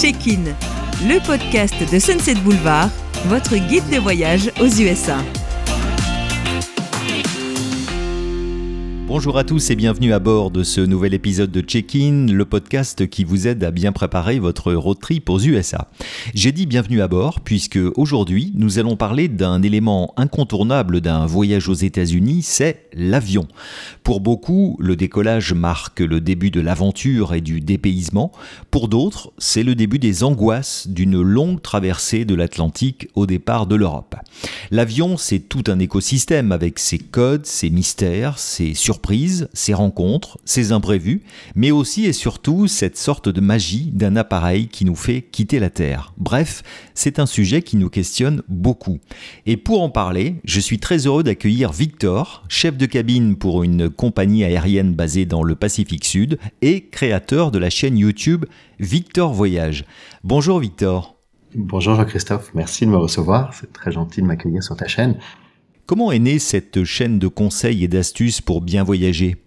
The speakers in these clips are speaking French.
Check-in, le podcast de Sunset Boulevard, votre guide de voyage aux USA. Bonjour à tous et bienvenue à bord de ce nouvel épisode de Check-in, le podcast qui vous aide à bien préparer votre road trip aux USA. J'ai dit bienvenue à bord puisque aujourd'hui nous allons parler d'un élément incontournable d'un voyage aux États-Unis, c'est l'avion. Pour beaucoup, le décollage marque le début de l'aventure et du dépaysement. Pour d'autres, c'est le début des angoisses d'une longue traversée de l'Atlantique au départ de l'Europe. L'avion, c'est tout un écosystème avec ses codes, ses mystères, ses surprises ces rencontres, ces imprévus, mais aussi et surtout cette sorte de magie d'un appareil qui nous fait quitter la Terre. Bref, c'est un sujet qui nous questionne beaucoup. Et pour en parler, je suis très heureux d'accueillir Victor, chef de cabine pour une compagnie aérienne basée dans le Pacifique Sud et créateur de la chaîne YouTube Victor Voyage. Bonjour Victor. Bonjour Jean-Christophe, merci de me recevoir, c'est très gentil de m'accueillir sur ta chaîne. Comment est née cette chaîne de conseils et d'astuces pour bien voyager?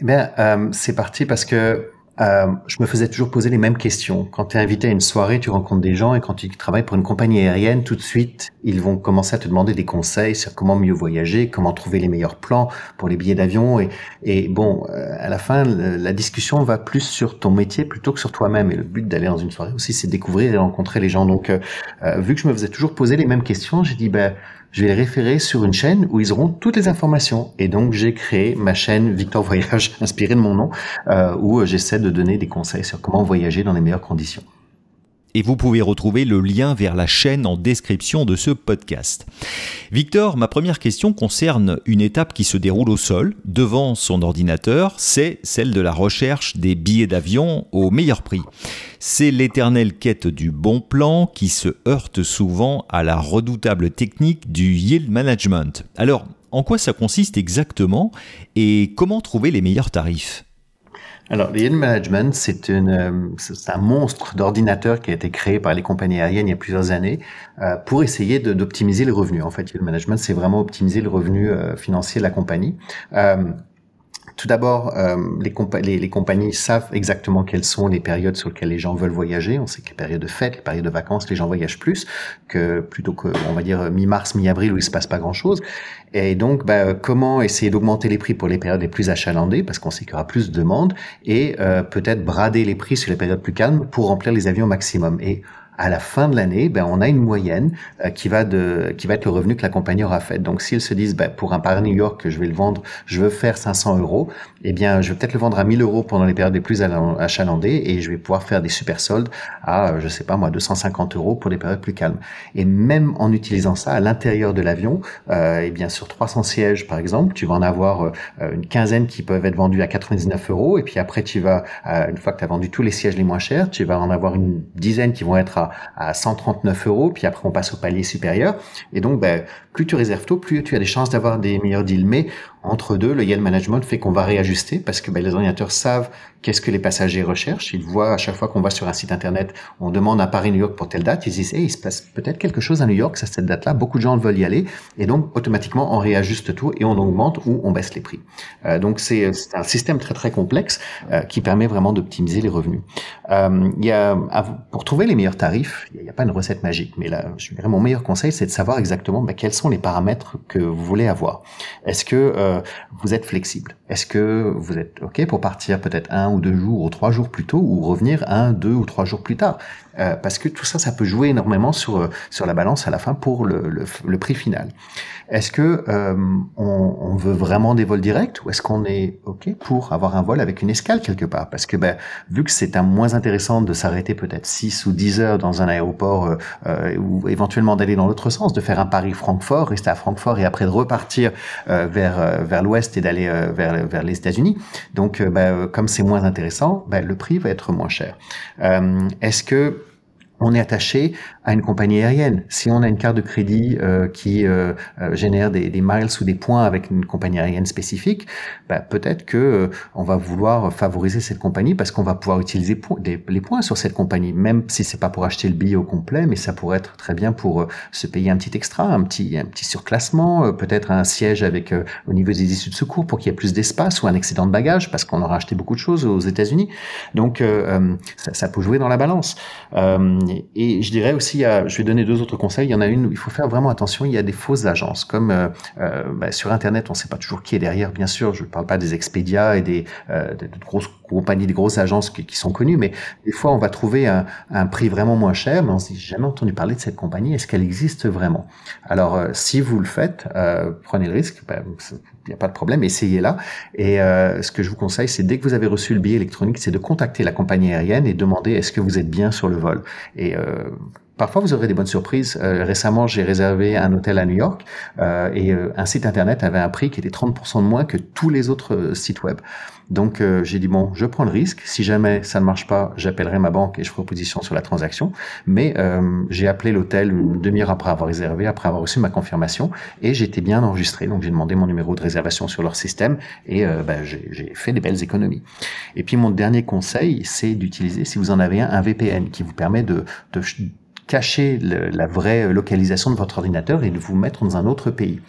Eh bien, euh, c'est parti parce que euh, je me faisais toujours poser les mêmes questions. Quand tu es invité à une soirée, tu rencontres des gens et quand tu travailles pour une compagnie aérienne, tout de suite, ils vont commencer à te demander des conseils sur comment mieux voyager, comment trouver les meilleurs plans pour les billets d'avion. Et, bon, euh, à la fin, la discussion va plus sur ton métier plutôt que sur toi-même. Et le but d'aller dans une soirée aussi, c'est découvrir et rencontrer les gens. Donc, euh, vu que je me faisais toujours poser les mêmes questions, j'ai dit, ben, je vais les référer sur une chaîne où ils auront toutes les informations. Et donc, j'ai créé ma chaîne Victor Voyage, inspirée de mon nom, euh, où j'essaie de donner des conseils sur comment voyager dans les meilleures conditions et vous pouvez retrouver le lien vers la chaîne en description de ce podcast. Victor, ma première question concerne une étape qui se déroule au sol, devant son ordinateur, c'est celle de la recherche des billets d'avion au meilleur prix. C'est l'éternelle quête du bon plan qui se heurte souvent à la redoutable technique du yield management. Alors, en quoi ça consiste exactement et comment trouver les meilleurs tarifs? Alors, le yield management, c'est euh, un monstre d'ordinateur qui a été créé par les compagnies aériennes il y a plusieurs années euh, pour essayer d'optimiser les revenus. En fait, yield management, c'est vraiment optimiser le revenu euh, financier de la compagnie. Tout d'abord, euh, les, les, compagnies savent exactement quelles sont les périodes sur lesquelles les gens veulent voyager. On sait que les périodes de fête, les périodes de vacances, les gens voyagent plus que plutôt que, on va dire, mi-mars, mi-avril où il se passe pas grand-chose. Et donc, bah, comment essayer d'augmenter les prix pour les périodes les plus achalandées, parce qu'on sait qu'il y aura plus de demandes, et euh, peut-être brader les prix sur les périodes plus calmes pour remplir les avions au maximum. À la fin de l'année, ben, on a une moyenne euh, qui va de qui va être le revenu que la compagnie aura fait. Donc, s'ils se disent, ben, pour un Paris-New York que je vais le vendre, je veux faire 500 euros, eh bien, je vais peut-être le vendre à 1000 euros pendant les périodes les plus achalandées et je vais pouvoir faire des super soldes à, euh, je sais pas moi, 250 euros pour les périodes plus calmes. Et même en utilisant ça à l'intérieur de l'avion, euh, eh bien, sur 300 sièges, par exemple, tu vas en avoir euh, une quinzaine qui peuvent être vendus à 99 euros et puis après, tu vas, une fois que tu as vendu tous les sièges les moins chers, tu vas en avoir une dizaine qui vont être à à, 139 euros, puis après on passe au palier supérieur. Et donc, ben, plus tu réserves tôt, plus tu as des chances d'avoir des meilleurs deals. Mais entre deux, le yield management fait qu'on va réajuster parce que ben, les ordinateurs savent qu'est-ce que les passagers recherchent. Ils voient à chaque fois qu'on va sur un site internet, on demande à Paris-New York pour telle date, ils disent, hey, il se passe peut-être quelque chose à New York, c'est cette date-là, beaucoup de gens veulent y aller, et donc automatiquement on réajuste tout et on augmente ou on baisse les prix. Euh, donc c'est un système très très complexe euh, qui permet vraiment d'optimiser les revenus. Euh, y a, pour trouver les meilleurs tarifs, il n'y a, pas une recette magique, mais là, je dirais mon meilleur conseil, c'est de savoir exactement ben, quels sont les paramètres que vous voulez avoir. Est-ce que euh, vous êtes flexible. Est-ce que vous êtes OK pour partir peut-être un ou deux jours ou trois jours plus tôt ou revenir un, deux ou trois jours plus tard? Euh, Parce que tout ça, ça peut jouer énormément sur euh, sur la balance à la fin pour le, le, prix final. Est-ce que on, veut vraiment des vols directs ou est-ce qu'on est ok pour avoir un vol avec une escale quelque part? Parce que ben, vu que c'est un moins intéressant de s'arrêter peut-être 6 ou 10 heures dans un aéroport ou éventuellement d'aller dans l'autre sens, de faire un Paris-Francfort, rester à Francfort et après de repartir vers vers l'ouest et d'aller vers vers les États-Unis. Donc ben, comme c'est moins intéressant, ben, le prix va être moins cher. est-ce que on est attaché à une compagnie aérienne. Si on a une carte de crédit euh, qui euh, euh, génère des, des, miles ou des points avec une compagnie aérienne spécifique, bah, peut-être que on va vouloir favoriser cette compagnie parce qu'on va pouvoir utiliser les points sur cette compagnie, même si c'est pas pour acheter le billet au complet, mais ça pourrait être très bien pour se payer un petit extra, un petit un petit surclassement, peut-être un siège avec au niveau des issues de secours pour qu'il y ait plus d'espace ou un excédent de bagages parce qu'on aura acheté beaucoup de choses aux États-Unis. Donc ça, ça, peut jouer dans la balance. Et, je dirais aussi, je vais donner deux autres conseils. Il y en a une où il faut faire vraiment attention. Il y a des fausses agences, comme euh, euh, bah, sur Internet, on ne sait pas toujours qui est derrière. Bien sûr, je ne parle pas des Expedia et des, euh, grosses compagnies, des grosses agences qui, sont connues, mais des fois, on va trouver un, un, prix vraiment moins cher, mais on se dit, jamais entendu parler de cette compagnie. Est-ce qu'elle existe vraiment? Alors, si vous le faites, prenez le risque. Bah, il n'y a pas de problème, essayez-la. Et euh, ce que je vous conseille, c'est dès que vous avez reçu le billet électronique, c'est de contacter la compagnie aérienne et demander est-ce que vous êtes bien sur le vol. Et euh, Parfois, vous aurez des bonnes surprises. Euh, récemment, j'ai réservé un hôtel à New York euh, et euh, un site internet avait un prix qui était 30% de moins que tous les autres euh, sites web. Donc, euh, j'ai dit bon, je prends le risque. Si jamais ça ne marche pas, j'appellerai ma banque et je ferai opposition sur la transaction. Mais j'ai appelé l'hôtel une demi-heure après avoir réservé, après avoir reçu ma confirmation et j'étais bien enregistré. Donc, j'ai demandé mon numéro de réservation sur leur système et ben, j'ai fait des belles économies. Et puis, mon dernier conseil, c'est d'utiliser, si vous en avez un, un VPN qui vous permet de, de cacher la vraie localisation de votre ordinateur et de vous mettre dans un autre pays.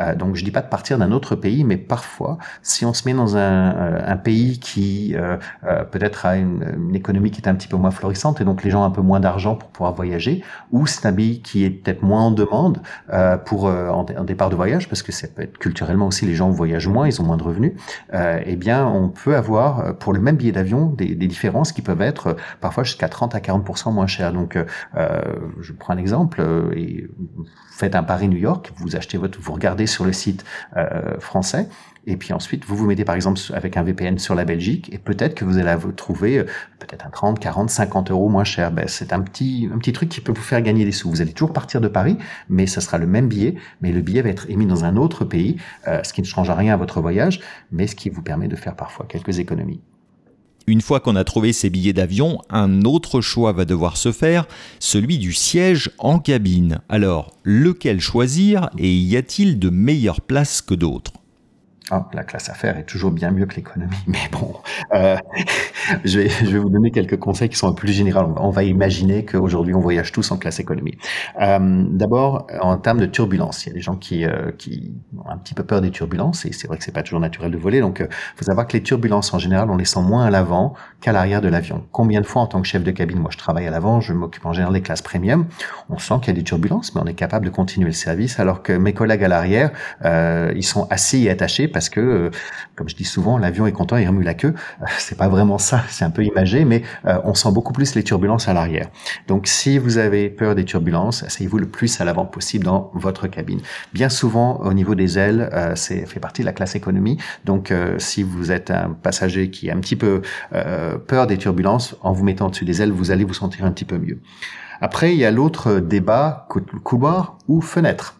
Euh, donc je dis pas de partir d'un autre pays, mais parfois, si on se met dans un, euh, un pays qui euh, euh, peut-être a une, une, économie qui est un petit peu moins florissante et donc les gens ont un peu moins d'argent pour pouvoir voyager, ou c'est un pays qui est peut-être moins en demande euh, pour en, départ de voyage, parce que ça peut être culturellement aussi les gens voyagent moins, ils ont moins de revenus. eh bien, on peut avoir pour le même billet d'avion des, des, différences qui peuvent être parfois jusqu'à 30 à 40 moins chères. Donc euh, je prends un exemple, euh, vous faites un Paris-New York, vous achetez votre, vous regardez sur le site euh, français, et puis ensuite, vous vous mettez par exemple avec un VPN sur la Belgique et peut-être que vous allez trouver peut-être un 30, 40, 50 euros moins cher. Ben, c'est un petit, un petit truc qui peut vous faire gagner des sous. Vous allez toujours partir de Paris, mais ça sera le même billet, mais le billet va être émis dans un autre pays, ce qui ne change rien à votre voyage, mais ce qui vous permet de faire parfois quelques économies. Une fois qu'on a trouvé ses billets d'avion, un autre choix va devoir se faire, celui du siège en cabine. Alors, lequel choisir et y a-t-il de meilleures places que d'autres? Ah, la classe affaires est toujours bien mieux que l'économie, mais bon, euh, je, vais, je vais vous donner quelques conseils qui sont un peu plus généraux. On va imaginer qu'aujourd'hui on voyage tous en classe économie. Euh, D'abord, en termes de turbulence, il y a des gens qui, euh, qui ont un petit peu peur des turbulences, et c'est vrai que c'est pas toujours naturel de voler. Donc, euh, faut savoir que les turbulences en général, on les sent moins à l'avant qu'à l'arrière de l'avion. Combien de fois en tant que chef de cabine, moi je travaille à l'avant, je m'occupe en général des classes premium, on sent qu'il y a des turbulences, mais on est capable de continuer le service, alors que mes collègues à l'arrière, euh, ils sont assis et attachés parce que, euh, comme je dis souvent, l'avion est content, il remue la queue. Euh, c'est pas vraiment ça, c'est un peu imagé, mais euh, on sent beaucoup plus les turbulences à l'arrière. Donc, si vous avez peur des turbulences, asseyez-vous le plus à l'avant possible dans votre cabine. Bien souvent, au niveau des ailes, c'est fait partie de la classe économie. Donc, si vous êtes un passager qui a un petit peu peur des turbulences, en vous mettant dessus des ailes, vous allez vous sentir un petit peu mieux. Après, il y a l'autre débat, couloir ou fenêtre.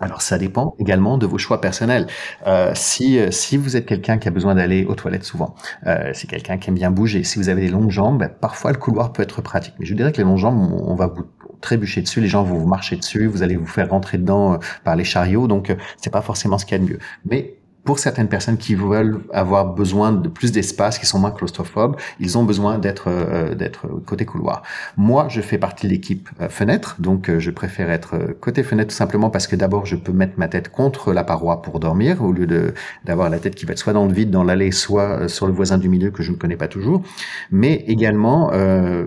Alors ça dépend également de vos choix personnels. Euh, si euh, si vous êtes quelqu'un qui a besoin d'aller aux toilettes souvent, euh, si quelqu'un qui aime bien bouger, si vous avez des longues jambes, ben, parfois le couloir peut être pratique. Mais je dirais que les longues jambes, on, va vous trébucher dessus, les gens vont vous marcher dessus, vous allez vous faire rentrer dedans euh, par les chariots, donc c'est pas forcément ce qu'il y a de mieux. Mais pour certaines personnes qui veulent avoir besoin de plus d'espace, qui sont moins claustrophobes, ils ont besoin d'être euh, d'être côté couloir. Moi, je fais partie de l'équipe euh, fenêtre, donc euh, je préfère être côté fenêtre tout simplement parce que d'abord, je peux mettre ma tête contre la paroi pour dormir au lieu de d'avoir la tête qui va être soit dans le vide, dans l'allée, soit sur le voisin du milieu que je ne connais pas toujours. Mais également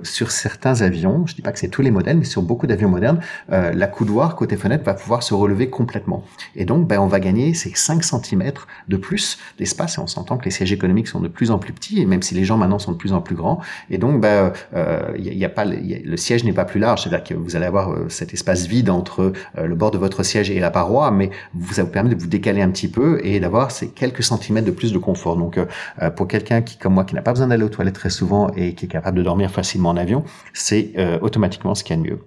sur certains avions, je dis pas que c'est tous les modèles, mais sur beaucoup d'avions modernes, la couloir côté fenêtre va pouvoir se relever complètement. Et donc, ben, on va gagner ces 5 de plus d'espace et on s'entend que les sièges économiques sont de plus en plus petits et même si les gens maintenant sont de plus en plus grands. Et donc bah, euh, il y, a, pas le siège n'est pas plus large. C'est-à-dire que vous allez avoir euh, cet espace vide entre euh, le bord de votre siège et la paroi mais vous, ça vous permet de vous décaler un petit peu et d'avoir ces quelques centimètres de plus de confort. Donc pour quelqu'un qui comme moi qui n'a pas besoin d'aller aux toilettes très souvent et qui est capable de dormir facilement en avion c'est automatiquement ce qu'il y a de mieux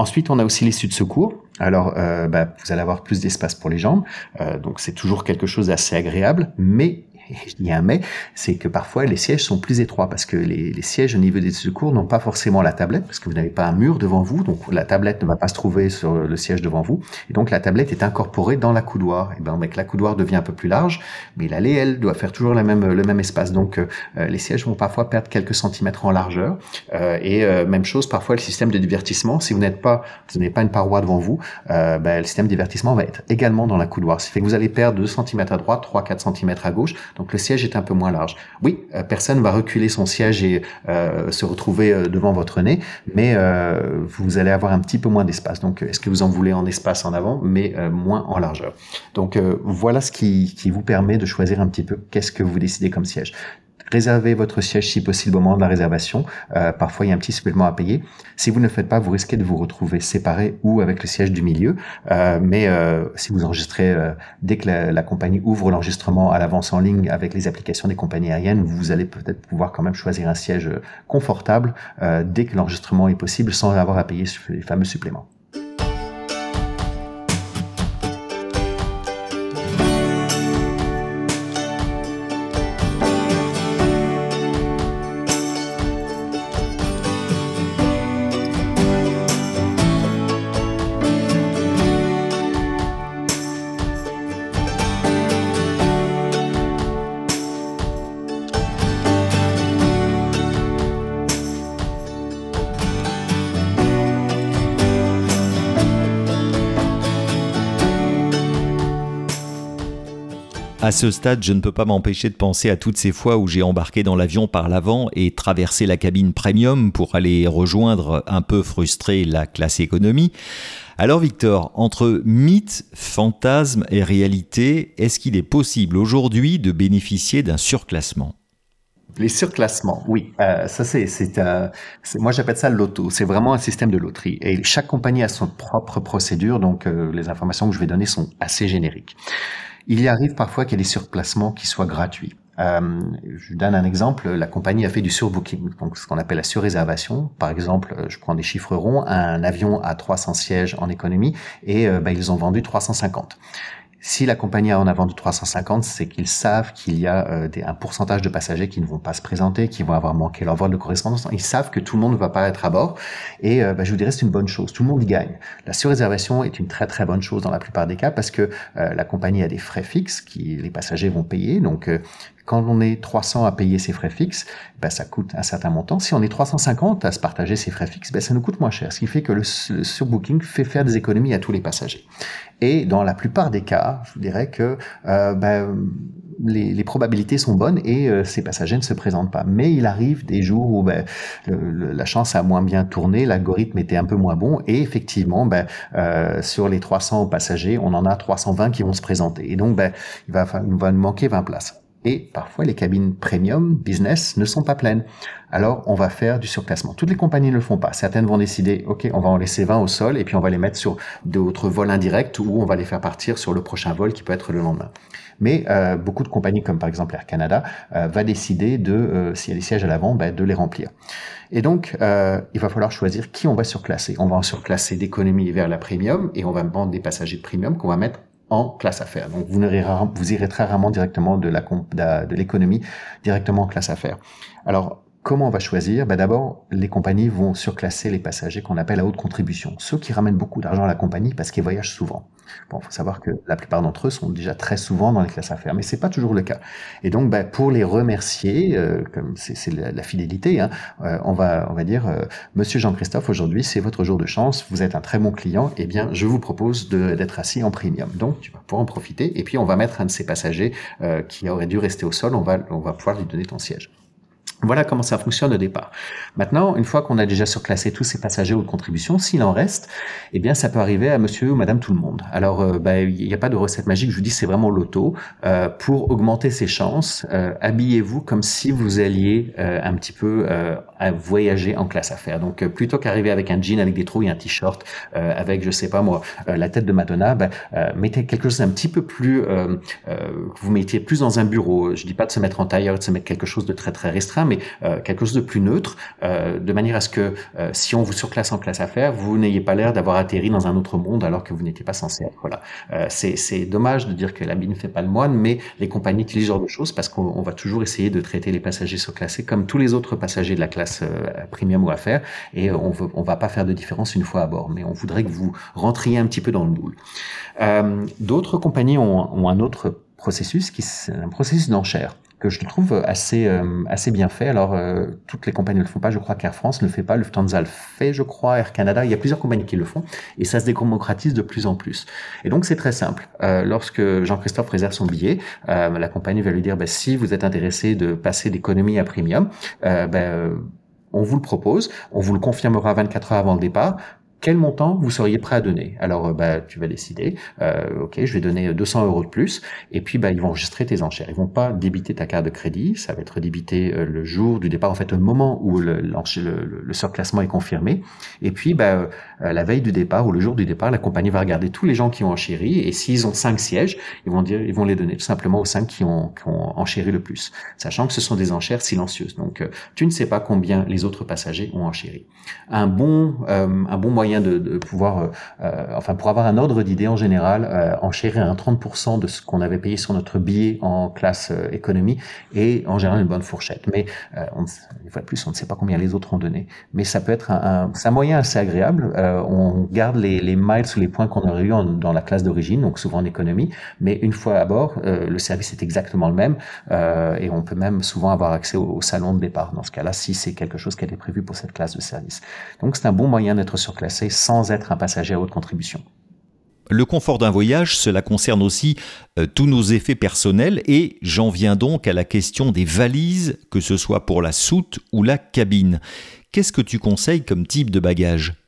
Ensuite, on a aussi l'issue de secours. Alors, euh, bah, vous allez avoir plus d'espace pour les jambes, euh, donc c'est toujours quelque chose d'assez agréable, mais il y a un mais, c'est que parfois les sièges sont plus étroits parce que les, sièges au niveau des secours n'ont pas forcément la tablette parce que vous n'avez pas un mur devant vous, donc la tablette ne va pas se trouver sur le siège devant vous, et donc la tablette est incorporée dans la coudoir. Et ben, mec, la coudoir devient un peu plus large, mais l'allée, elle, doit faire toujours la même, le même espace. Donc euh, les sièges vont parfois perdre quelques centimètres en largeur. Euh, et euh, même chose, parfois le système de divertissement, si vous n'êtes pas, vous n'avez pas une paroi devant vous, ben, le système de divertissement va être également dans la coudoir. Ce qui fait que vous allez perdre 2 cm à droite, 3-4 cm à gauche. Donc le siège est un peu moins large. Oui, personne va reculer son siège et se retrouver devant votre nez, mais vous allez avoir un petit peu moins d'espace. Donc est-ce que vous en voulez en espace en avant, mais moins en largeur? Donc voilà ce qui, qui vous permet de choisir un petit peu qu'est-ce que vous décidez comme siège. Réservez votre siège si possible au moment de la réservation. Euh, parfois, il y a un petit supplément à payer. Si vous ne le faites pas, vous risquez de vous retrouver séparé ou avec le siège du milieu. Euh, mais euh, si vous enregistrez dès que la, la compagnie ouvre l'enregistrement à l'avance en ligne avec les applications des compagnies aériennes, vous allez peut-être pouvoir quand même choisir un siège confortable dès que l'enregistrement est possible sans avoir à payer les fameux suppléments. À ce stade, je ne peux pas m'empêcher de penser à toutes ces fois où j'ai embarqué dans l'avion par l'avant et traversé la cabine premium pour aller rejoindre un peu frustré la classe économie. Alors Victor, entre mythe, fantasme et réalité, est-ce qu'il est possible aujourd'hui de bénéficier d'un surclassement? Les surclassements, oui, euh, ça c'est, c'est, euh, moi j'appelle ça le loto. C'est vraiment un système de loterie et chaque compagnie a son propre procédure, donc euh, les informations que je vais donner sont assez génériques. Il y arrive parfois qu'il y ait des surplacements qui soient gratuits. Euh, je donne un exemple, la compagnie a fait du surbooking, donc ce qu'on appelle la surréservation. Par exemple, je prends des chiffres ronds, un avion à 300 sièges en économie et euh, ben, ils ont vendu 350. Si la compagnie a en avant de 350, c'est qu'ils savent qu'il y a euh, un pourcentage de passagers qui ne vont pas se présenter, qui vont avoir manqué leur vol de correspondance. Ils savent que tout le monde ne va pas être à bord. Et euh, bah, je vous dirais, c'est une bonne chose. Tout le monde y gagne. La surréservation est une très très bonne chose dans la plupart des cas parce que euh, la compagnie a des frais fixes qui les passagers vont payer. Donc quand on est 300 à payer ses frais fixes, ben, ça coûte un certain montant. Si on est 350 à se partager ses frais fixes, ben, ça nous coûte moins cher. Ce qui fait que le, surbooking fait faire des économies à tous les passagers. Et dans la plupart des cas, je vous dirais que euh, ben, les, les, probabilités sont bonnes et euh, ces passagers ne se présentent pas. Mais il arrive des jours où ben, la chance a moins bien tourné, l'algorithme était un peu moins bon et effectivement, ben, euh, sur les 300 passagers, on en a 320 qui vont se présenter. Et donc, ben, il va, il va nous manquer 20 places. Et parfois, les cabines premium, business, ne sont pas pleines. Alors, on va faire du surclassement. Toutes les compagnies ne le font pas. Certaines vont décider, OK, on va en laisser 20 au sol et puis on va les mettre sur d'autres vols indirects ou on va les faire partir sur le prochain vol qui peut être le lendemain. Mais euh, beaucoup de compagnies, comme par exemple Air Canada, euh, va décider de, euh, s'il y a des sièges à l'avant, ben, de les remplir. Et donc, euh, il va falloir choisir qui on va surclasser. On va en surclasser d'économie vers la premium et on va vendre des passagers de premium qu'on va mettre en classe affaires. Donc vous, irez, vous irez très rarement directement de la de l'économie directement en classe affaires. Alors Comment on va choisir? Ben D'abord, les compagnies vont surclasser les passagers qu'on appelle à haute contribution, ceux qui ramènent beaucoup d'argent à la compagnie parce qu'ils voyagent souvent. Bon, il faut savoir que la plupart d'entre eux sont déjà très souvent dans les classes affaires, mais c'est pas toujours le cas. Et donc, ben, pour les remercier, euh, comme c'est la, fidélité, hein, euh, on va on va dire, euh, Monsieur Jean-Christophe, aujourd'hui c'est votre jour de chance, vous êtes un très bon client, eh bien, je vous propose d'être assis en premium. Donc, tu vas pouvoir en profiter, et puis on va mettre un de ces passagers qui aurait dû rester au sol, on va on va pouvoir lui donner ton siège. Voilà comment ça fonctionne au départ. Maintenant, une fois qu'on a déjà surclassé tous ces passagers ou de contribution, s'il en reste, eh bien, ça peut arriver à monsieur ou madame tout le monde. Alors, euh, bah, il n'y a pas de recette magique, je vous dis, c'est vraiment l'auto. Euh, pour augmenter ses chances, euh, habillez-vous comme si vous alliez un petit peu voyager en classe affaires. Donc, plutôt qu'arriver avec un jean, avec des trous et un t-shirt, avec, je sais pas moi, la tête de Madonna, bah, mettez quelque chose d'un petit peu plus, vous mettiez plus dans un bureau. Je dis pas de se mettre en tailleur, de se mettre quelque chose de très très restreint, mais quelque chose de plus neutre, de manière à ce que si on vous surclasse en classe affaires, vous n'ayez pas l'air d'avoir atterri dans un autre monde alors que vous n'étiez pas censé être là. c'est dommage de dire que l'habit ne fait pas le moine, mais les compagnies utilisent ce genre de choses parce qu'on va toujours essayer de traiter les passagers surclassés comme tous les autres passagers de la classe premium ou affaires, et on veut, on va pas faire de différence une fois à bord, mais on voudrait que vous rentriez un petit peu dans le moule. Euh, D'autres compagnies ont, ont, un autre processus, qui est un processus d'enchère que je trouve assez euh, assez bien fait. Alors euh, toutes les compagnies ne le font pas, je crois qu'Air France ne le fait pas, Lufthansa le fait, je crois, Air Canada, il y a plusieurs compagnies qui le font et ça se démocratise de plus en plus. Et donc c'est très simple. Euh, lorsque Jean-Christophe réserve son billet, la compagnie va lui dire bah, si vous êtes intéressé de passer d'économie à premium, ben, on vous le propose, on vous le confirmera 24 heures avant le départ quel montant vous seriez prêt à donner? Alors, euh, bah, tu vas décider. Euh, ok, je vais donner 200 euros de plus. Et puis, bah, ils vont enregistrer tes enchères. Ils vont pas débiter ta carte de crédit. Ça va être débité euh, le jour du départ, en fait, au moment où le, le, le, surclassement est confirmé. Et puis, bah, euh, la veille du départ ou le jour du départ, la compagnie va regarder tous les gens qui ont enchéri. Et s'ils ont cinq sièges, ils vont dire, ils vont les donner tout simplement aux cinq qui ont, qui ont enchéri le plus, sachant que ce sont des enchères silencieuses. Donc, tu ne sais pas combien les autres passagers ont enchéri. Un bon, un bon moyen de, de pouvoir, euh, euh, enfin pour avoir un ordre d'idée en général, euh, enchérir un 30% de ce qu'on avait payé sur notre billet en classe économie et en général une bonne fourchette. Mais on, une fois de plus, on ne sait pas combien les autres ont donné. Mais ça peut être un, un, un moyen assez agréable. on garde les, les miles ou les points qu'on aurait eu dans la classe d'origine, donc souvent en économie. Mais une fois à bord, le service est exactement le même et on peut même souvent avoir accès au, salon de départ. Dans ce cas-là, si c'est quelque chose qui été prévu pour cette classe de service. Donc c'est un bon moyen d'être surclassé sans être un passager à haute contribution. Le confort d'un voyage, cela concerne aussi euh, tous nos effets personnels et j'en viens donc à la question des valises, que ce soit pour la soute ou la cabine. Qu'est-ce que tu conseilles comme type de bagage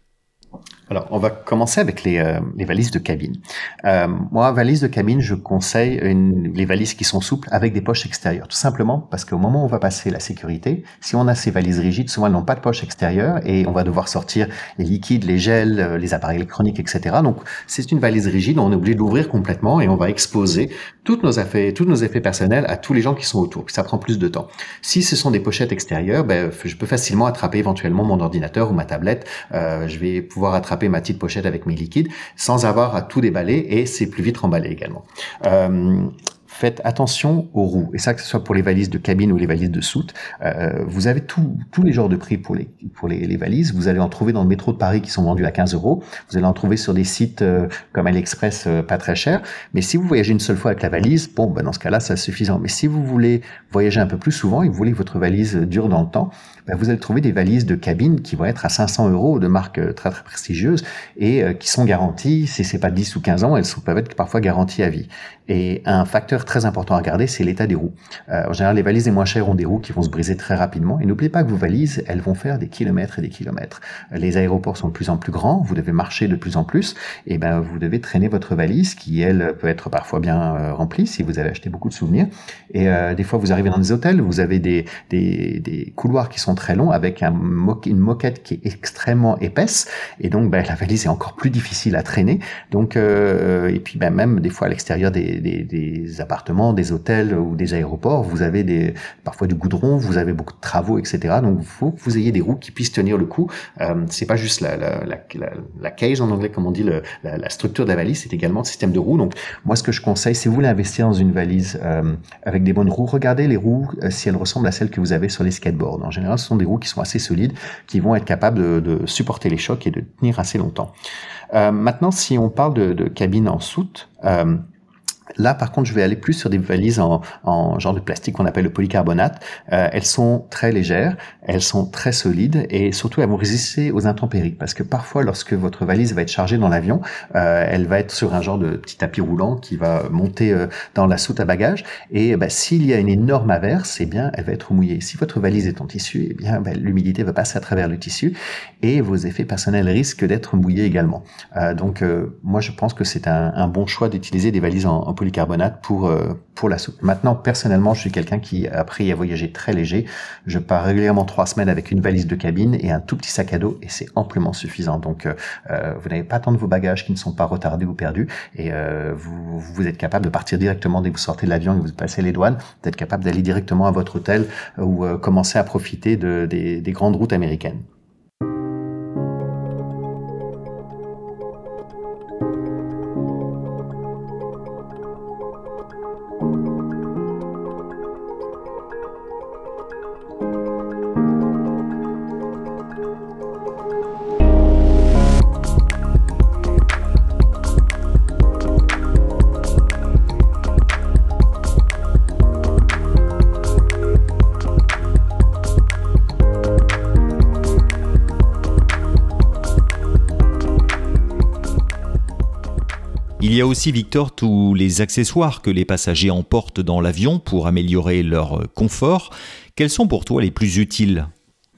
alors, on va commencer avec les, euh, les valises de cabine. Euh, moi, valise de cabine, je conseille les valises qui sont souples avec des poches extérieures. Tout simplement parce qu'au moment où on va passer la sécurité, si on a ces valises rigides, souvent elles n'ont pas de poche extérieure et on va devoir sortir les liquides, les gels, euh, les appareils électroniques, etc. Donc, c'est une valise rigide, on est obligé de l'ouvrir complètement et on va exposer toutes nos affaires, tous nos effets personnels à tous les gens qui sont autour. Ça prend plus de temps. Si ce sont des pochettes extérieures, ben, je peux facilement attraper éventuellement mon ordinateur ou ma tablette. Euh, je vais pouvoir attraper ma petite pochette avec mes liquides sans avoir à tout déballer et c'est plus vite remballé également. Euh, faites attention aux roues. Et ça, que ce soit pour les valises de cabine ou les valises de soute, euh, vous avez tous les genres de prix pour les, pour les, valises. Vous allez en trouver dans le métro de Paris qui sont vendus à 15 euros. Vous allez en trouver sur des sites euh, comme AliExpress euh, pas très cher. Mais si vous voyagez une seule fois avec la valise, bon, ben dans ce cas-là, c'est suffisant. Mais si vous voulez voyager un peu plus souvent et vous voulez que votre valise dure dans le temps, ben vous allez trouver des valises de cabine qui vont être à 500 euros de marques euh, très très prestigieuses et euh, qui sont garanties, si c'est pas 10 ou 15 ans, elles peuvent être parfois garanties à vie. Et un facteur très important à regarder, c'est l'état des roues. Euh, en général, les valises les moins chères ont des roues qui vont se briser très rapidement. Et n'oubliez pas que vos valises, elles vont faire des kilomètres et des kilomètres. Les aéroports sont de plus en plus grands, vous devez marcher de plus en plus, et ben vous devez traîner votre valise qui, elle, peut être parfois bien remplie si vous avez acheté beaucoup de souvenirs. Et des fois, vous arrivez dans des hôtels, vous avez des, des, des couloirs qui sont très longs avec une moquette qui est extrêmement épaisse, et donc ben, la valise est encore plus difficile à traîner. Donc, euh, et puis ben, même des fois à l'extérieur des, appartements, des hôtels ou des aéroports, vous avez parfois du goudron, vous avez beaucoup de travaux, etc. Donc il faut que vous ayez des roues qui puissent tenir le coup. Euh, c'est pas juste la, cage en anglais, comme on dit, la, structure de la valise, c'est également le système de roues. Donc moi, ce que je conseille, si vous voulez investir dans une valise euh, avec des bonnes roues, regardez les roues euh, si elles ressemblent à celles que vous avez sur les skateboards. En général, ce sont des roues qui sont assez solides, qui vont être capables de, supporter les chocs et de tenir assez longtemps. Euh, maintenant, si on parle de, de cabine en soute, euh, Là, par contre, je vais aller plus sur des valises en, en genre de plastique qu'on appelle le polycarbonate. Euh, elles sont très légères, elles sont très solides et surtout elles vont résister aux intempéries parce que parfois, lorsque votre valise va être chargée dans l'avion, euh, elle va être sur un genre de petit tapis roulant qui va monter euh, dans la soute à bagages et bah, s'il y a une énorme averse, eh bien, elle va être mouillée. Si votre valise est en tissu, eh bien, bah, l'humidité va passer à travers le tissu et vos effets personnels risquent d'être mouillés également. Euh, donc, euh, moi, je pense que c'est un, un, bon choix d'utiliser des valises en, en polycarbonate pour euh, pour la soupe. Maintenant, personnellement, je suis quelqu'un qui, après y a voyagé très léger, je pars régulièrement trois semaines avec une valise de cabine et un tout petit sac à dos, et c'est amplement suffisant. Donc, euh, vous n'avez pas tant de vos bagages qui ne sont pas retardés ou perdus, et vous, vous êtes capable de partir directement dès que vous sortez de l'avion et que vous passez les douanes, d'être capable d'aller directement à votre hôtel ou commencer à profiter de, des, des grandes routes américaines. Il y a aussi, Victor, tous les accessoires que les passagers emportent dans l'avion pour améliorer leur confort. Quels sont pour toi les plus utiles?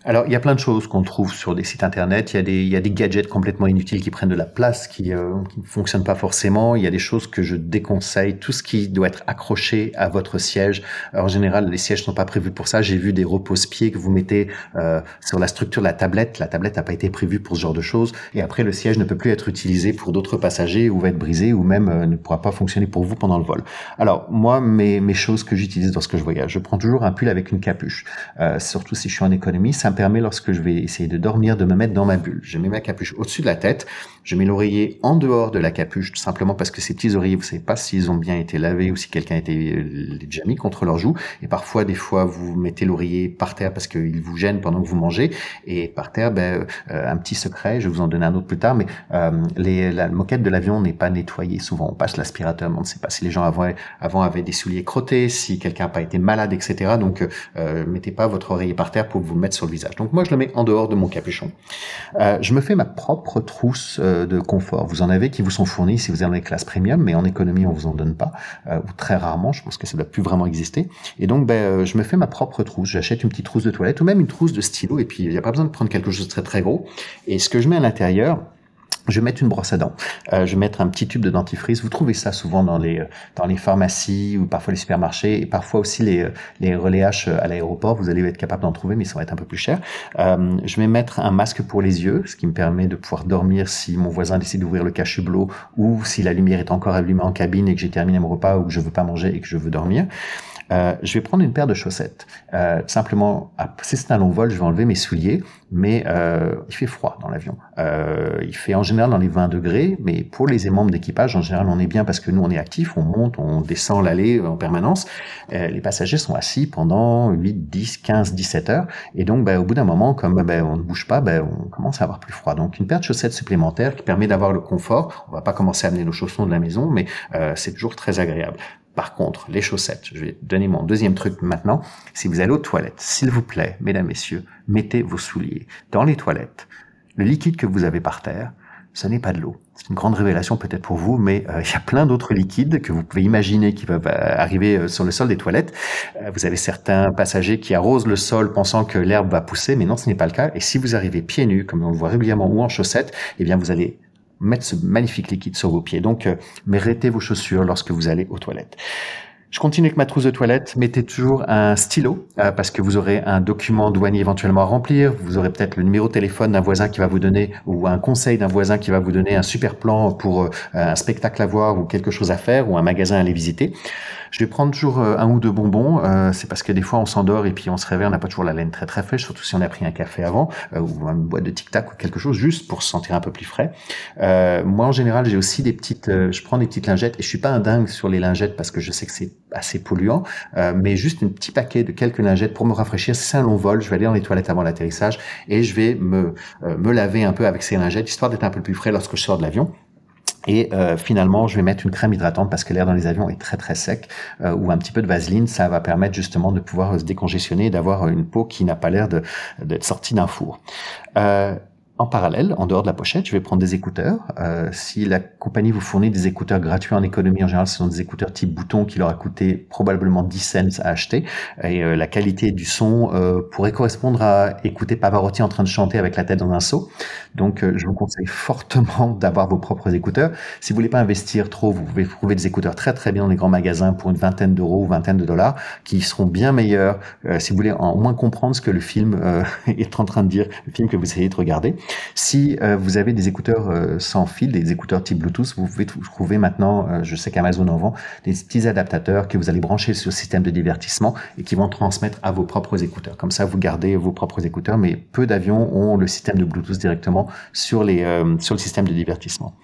Alors, il y a plein de choses qu'on trouve sur des sites internet. Il y, a des, il y a des gadgets complètement inutiles qui prennent de la place, qui, euh, qui ne fonctionnent pas forcément. Il y a des choses que je déconseille. Tout ce qui doit être accroché à votre siège. En général, les sièges sont pas prévus pour ça. J'ai vu des repose-pieds que vous mettez euh, sur la structure de la tablette. La tablette n'a pas été prévue pour ce genre de choses. Et après, le siège ne peut plus être utilisé pour d'autres passagers ou va être brisé ou même euh, ne pourra pas fonctionner pour vous pendant le vol. Alors, moi, mes, mes choses que j'utilise lorsque je voyage, je prends toujours un pull avec une capuche. Euh, surtout si je suis en économie, permet lorsque je vais essayer de dormir de me mettre dans ma bulle. Je mets ma capuche au-dessus de la tête, je mets l'oreiller en dehors de la capuche, tout simplement parce que ces petits oreillers, vous savez pas s'ils ont bien été lavés ou si quelqu'un a été euh, déjà mis contre leur joue. Et parfois, des fois, vous mettez l'oreiller par terre parce qu'il vous gêne pendant que vous mangez. Et par terre, ben, euh, un petit secret, je vais vous en donner un autre plus tard, mais euh, la moquette de l'avion n'est pas nettoyée. Souvent, on passe l'aspirateur, on ne sait pas si les gens avant, avaient des souliers crottés, si quelqu'un n'a pas été malade, etc. Donc, euh, mettez pas votre oreiller par terre pour vous mettre sur le visage. Donc, moi, je le mets en dehors de mon capuchon. Euh, je me fais ma propre trousse euh, de confort. Vous en avez qui vous sont fournis si vous êtes dans les classes premium, mais en économie, on vous en donne pas, euh, ou très rarement. Je pense que ça ne doit plus vraiment exister. Et donc, ben, je me fais ma propre trousse. J'achète une petite trousse de toilette ou même une trousse de stylo. Et puis, il n'y a pas besoin de prendre quelque chose de très très gros. Et ce que je mets à l'intérieur, je vais mettre une brosse à dents. Euh, je vais mettre un petit tube de dentifrice. Vous trouvez ça souvent dans les euh, dans les pharmacies ou parfois les supermarchés et parfois aussi les euh, les relais H à l'aéroport. Vous allez être capable d'en trouver, mais ça va être un peu plus cher. Euh, je vais mettre un masque pour les yeux, ce qui me permet de pouvoir dormir si mon voisin décide d'ouvrir le cache-hublot ou si la lumière est encore allumée en cabine et que j'ai terminé mon repas ou que je veux pas manger et que je veux dormir. Euh, je vais prendre une paire de chaussettes. Euh, simplement, si c'est un long vol, je vais enlever mes souliers, mais euh, il fait froid dans l'avion. Euh, il fait en général dans les 20 degrés, mais pour les membres d'équipage, en général, on est bien parce que nous, on est actifs, on monte, on descend l'allée en permanence. Euh, les passagers sont assis pendant 8, 10, 15, 17 heures, et donc, bah, au bout d'un moment, comme bah, on ne bouge pas, bah, on commence à avoir plus froid. Donc, une paire de chaussettes supplémentaires qui permet d'avoir le confort. On va pas commencer à amener nos chaussons de la maison, mais euh, c'est toujours très agréable. Par contre, les chaussettes, je vais donner mon deuxième truc maintenant. Si vous allez aux toilettes, s'il vous plaît, mesdames, messieurs, mettez vos souliers dans les toilettes. Le liquide que vous avez par terre, ce n'est pas de l'eau. C'est une grande révélation peut-être pour vous, mais euh, il y a plein d'autres liquides que vous pouvez imaginer qui peuvent euh, arriver euh, sur le sol des toilettes. vous avez certains passagers qui arrosent le sol pensant que l'herbe va pousser, mais non, ce n'est pas le cas. Et si vous arrivez pieds nus, comme on le voit régulièrement, ou en chaussettes, eh bien vous allez mettre ce magnifique liquide sur vos pieds. Donc, euh, méritez vos chaussures lorsque vous allez aux toilettes. Je continue avec ma trousse de toilette. Mettez toujours un stylo euh, parce que vous aurez un document douanier éventuellement à remplir. Vous aurez peut-être le numéro de téléphone d'un voisin qui va vous donner ou un conseil d'un voisin qui va vous donner un super plan pour euh, un spectacle à voir ou quelque chose à faire ou un magasin à aller visiter. Je vais prendre toujours euh, un ou deux bonbons. Euh, c'est parce que des fois on s'endort et puis on se réveille, on n'a pas toujours la laine très très fraîche, surtout si on a pris un café avant euh, ou une boîte de tic tac ou quelque chose juste pour se sentir un peu plus frais. moi en général j'ai aussi des petites, je prends des petites lingettes et je suis pas un dingue sur les lingettes parce que je sais que c'est assez polluant, mais juste un petit paquet de quelques lingettes pour me rafraîchir. C'est un long vol, je vais aller dans les toilettes avant l'atterrissage et je vais me me laver un peu avec ces lingettes histoire d'être un peu plus frais lorsque je sors de l'avion. Et euh, finalement, je vais mettre une crème hydratante parce que l'air dans les avions est très très sec euh, ou un petit peu de vaseline, ça va permettre justement de pouvoir se décongestionner et d'avoir une peau qui n'a pas l'air d'être sortie d'un four. Euh, en parallèle, en dehors de la pochette, je vais prendre des écouteurs. Euh, si la compagnie vous fournit des écouteurs gratuits en économie, en général, ce sont des écouteurs type bouton qui leur a coûté probablement 10 cents à acheter. Et euh, la qualité du son euh, pourrait correspondre à écouter Pavarotti en train de chanter avec la tête dans un seau. Donc, euh, je vous conseille fortement d'avoir vos propres écouteurs. Si vous voulez pas investir trop, vous pouvez trouver des écouteurs très très bien dans les grands magasins pour une vingtaine d'euros ou vingtaine de dollars, qui seront bien meilleurs euh, si vous voulez en, au moins comprendre ce que le film est en train de dire, le film que vous essayez de regarder. Si euh, vous avez des écouteurs euh, sans fil, des écouteurs type Bluetooth, vous pouvez trouver maintenant, euh, je sais qu'Amazon en vend, des petits adaptateurs que vous allez brancher sur le système de divertissement et qui vont transmettre à vos propres écouteurs. Comme ça, vous gardez vos propres écouteurs, mais peu d'avions ont le système de Bluetooth directement sur, les, sur le système de divertissement.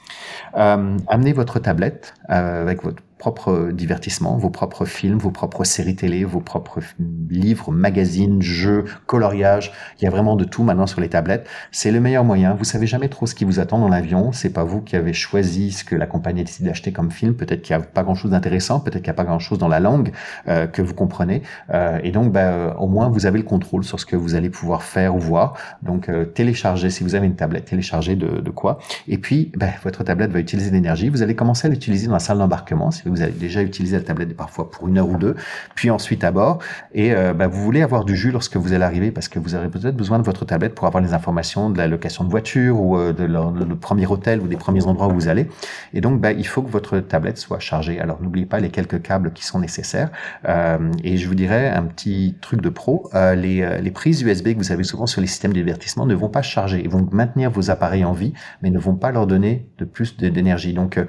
amenez votre tablette avec votre propres divertissements, vos propres films, vos propres séries télé, vos propres livres, magazines, jeux, coloriages. Il y a vraiment de tout maintenant sur les tablettes. C'est le meilleur moyen. Vous savez jamais trop ce qui vous attend dans l'avion. C'est pas vous qui avez choisi ce que la compagnie a décidé d'acheter comme film. Peut-être qu'il n'y a pas grand chose d'intéressant. Peut-être qu'il n'y a pas grand chose dans la langue euh, que vous comprenez. Euh, et donc, bah, au moins, vous avez le contrôle sur ce que vous allez pouvoir faire ou voir. Donc, euh, téléchargez, si vous avez une tablette, téléchargez de, de quoi. Et puis, bah, votre tablette va utiliser l'énergie. Vous allez commencer à l'utiliser dans la salle d'embarquement. Si vous avez déjà utilisé la tablette parfois pour une heure ou deux, puis ensuite à bord. Et euh, bah, vous voulez avoir du jus lorsque vous allez arriver parce que vous aurez peut-être besoin de votre tablette pour avoir les informations de la location de voiture ou euh, de le, premier hôtel ou des premiers endroits où vous allez. Et donc, bah, il faut que votre tablette soit chargée. Alors, n'oubliez pas les quelques câbles qui sont nécessaires. Euh, et je vous dirais un petit truc de pro. les, les prises USB que vous avez souvent sur les systèmes de divertissement ne vont pas charger. Ils vont maintenir vos appareils en vie, mais ne vont pas leur donner de plus d'énergie. Donc,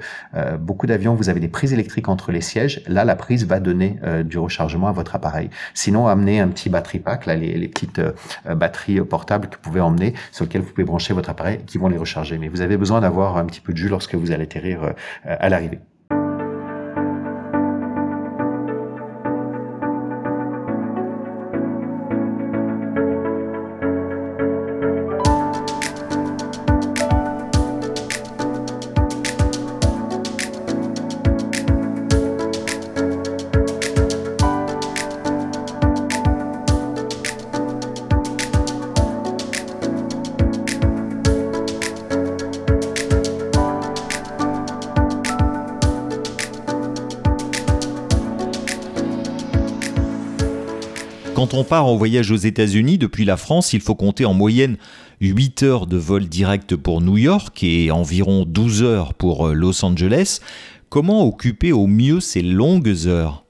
beaucoup d'avions, vous avez des prises électriques entre les sièges, là, la prise va donner euh, du rechargement à votre appareil. Sinon, amenez un petit battery pack, là, les, petites euh, batteries portables que vous pouvez emmener, sur lesquelles vous pouvez brancher votre appareil, qui vont les recharger. Mais vous avez besoin d'avoir un petit peu de jus lorsque vous allez atterrir euh, à l'arrivée. Quand on part en voyage aux États-Unis depuis la France, il faut compter en moyenne 8 heures de vol direct pour New York et environ 12 heures pour euh, Los Angeles. Comment occuper au mieux ces longues heures?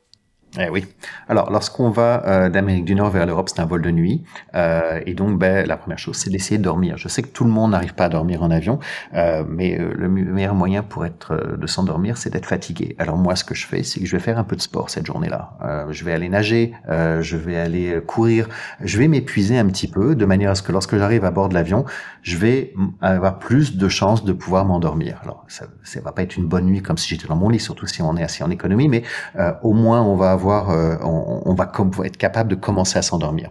Eh oui. Alors, lorsqu'on va euh, d'Amérique du Nord vers l'Europe, c'est un vol de nuit. Euh, et donc, ben, la première chose, c'est d'essayer de dormir. Je sais que tout le monde n'arrive pas à dormir en avion, euh, mais euh, le meilleur moyen pour être euh, de s'endormir, c'est d'être fatigué. Alors moi, ce que je fais, c'est que je vais faire un peu de sport cette journée-là. Euh, je vais aller nager, je vais aller courir, je vais m'épuiser un petit peu, de manière à ce que lorsque j'arrive à bord de l'avion, je vais avoir plus de chances de pouvoir m'endormir. Alors, ça, ça va pas être une bonne nuit comme si j'étais dans mon lit, surtout si on est assis en économie, mais au moins, on va avoir euh, on, va être capable de commencer à s'endormir.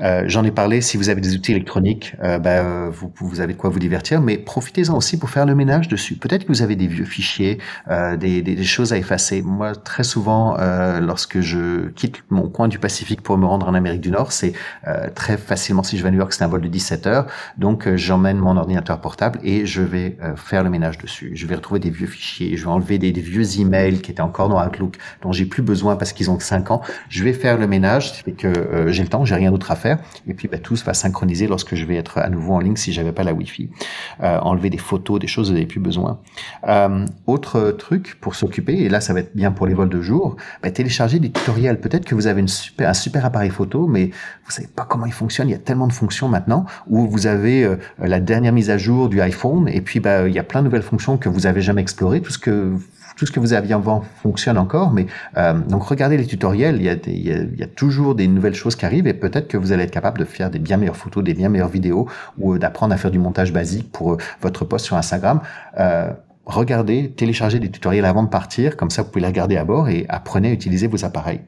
Euh, j'en ai parlé, si vous avez des outils électroniques, euh, ben, vous, vous avez de quoi vous divertir, mais profitez-en aussi pour faire le ménage dessus. Peut-être que vous avez des vieux fichiers, euh, des, des, choses à effacer. Moi, très souvent, euh, lorsque je quitte mon coin du Pacifique pour me rendre en Amérique du Nord, c'est euh, très facilement, si je vais à New York, c'est un vol de 17 heures, donc j'emmène mon ordinateur portable et je vais faire le ménage dessus. Je vais retrouver des vieux fichiers, je vais enlever des, des vieux emails qui étaient encore dans Outlook, dont j'ai plus besoin parce qu'ils ont que 5 ans. Je vais faire le ménage, c'est que j'ai le temps, j'ai rien d'autre à faire et puis, bah, tout se va synchroniser lorsque je vais être à nouveau en ligne si j'avais pas la Wi-Fi. Euh, enlever des photos, des choses, vous n'avez plus besoin. Euh, autre truc pour s'occuper, et là, ça va être bien pour les vols de jour, bah, télécharger des tutoriels. Peut-être que vous avez une super, un super appareil photo, mais vous savez pas comment il fonctionne. Il y a tellement de fonctions maintenant où vous avez euh, la dernière mise à jour du iPhone et puis bah, il y a plein de nouvelles fonctions que vous avez jamais explorées. Tout ce que tout ce que vous aviez avant fonctionne encore, mais euh, donc regardez les tutoriels, il y, a toujours des nouvelles choses qui arrivent et peut-être que vous allez être capable de faire des bien meilleures photos, des bien meilleures vidéos ou euh, d'apprendre à faire du montage basique pour euh, votre post sur Instagram. Regardez, téléchargez des tutoriels avant de partir, comme ça vous pouvez les regarder à bord et apprenez à utiliser vos appareils.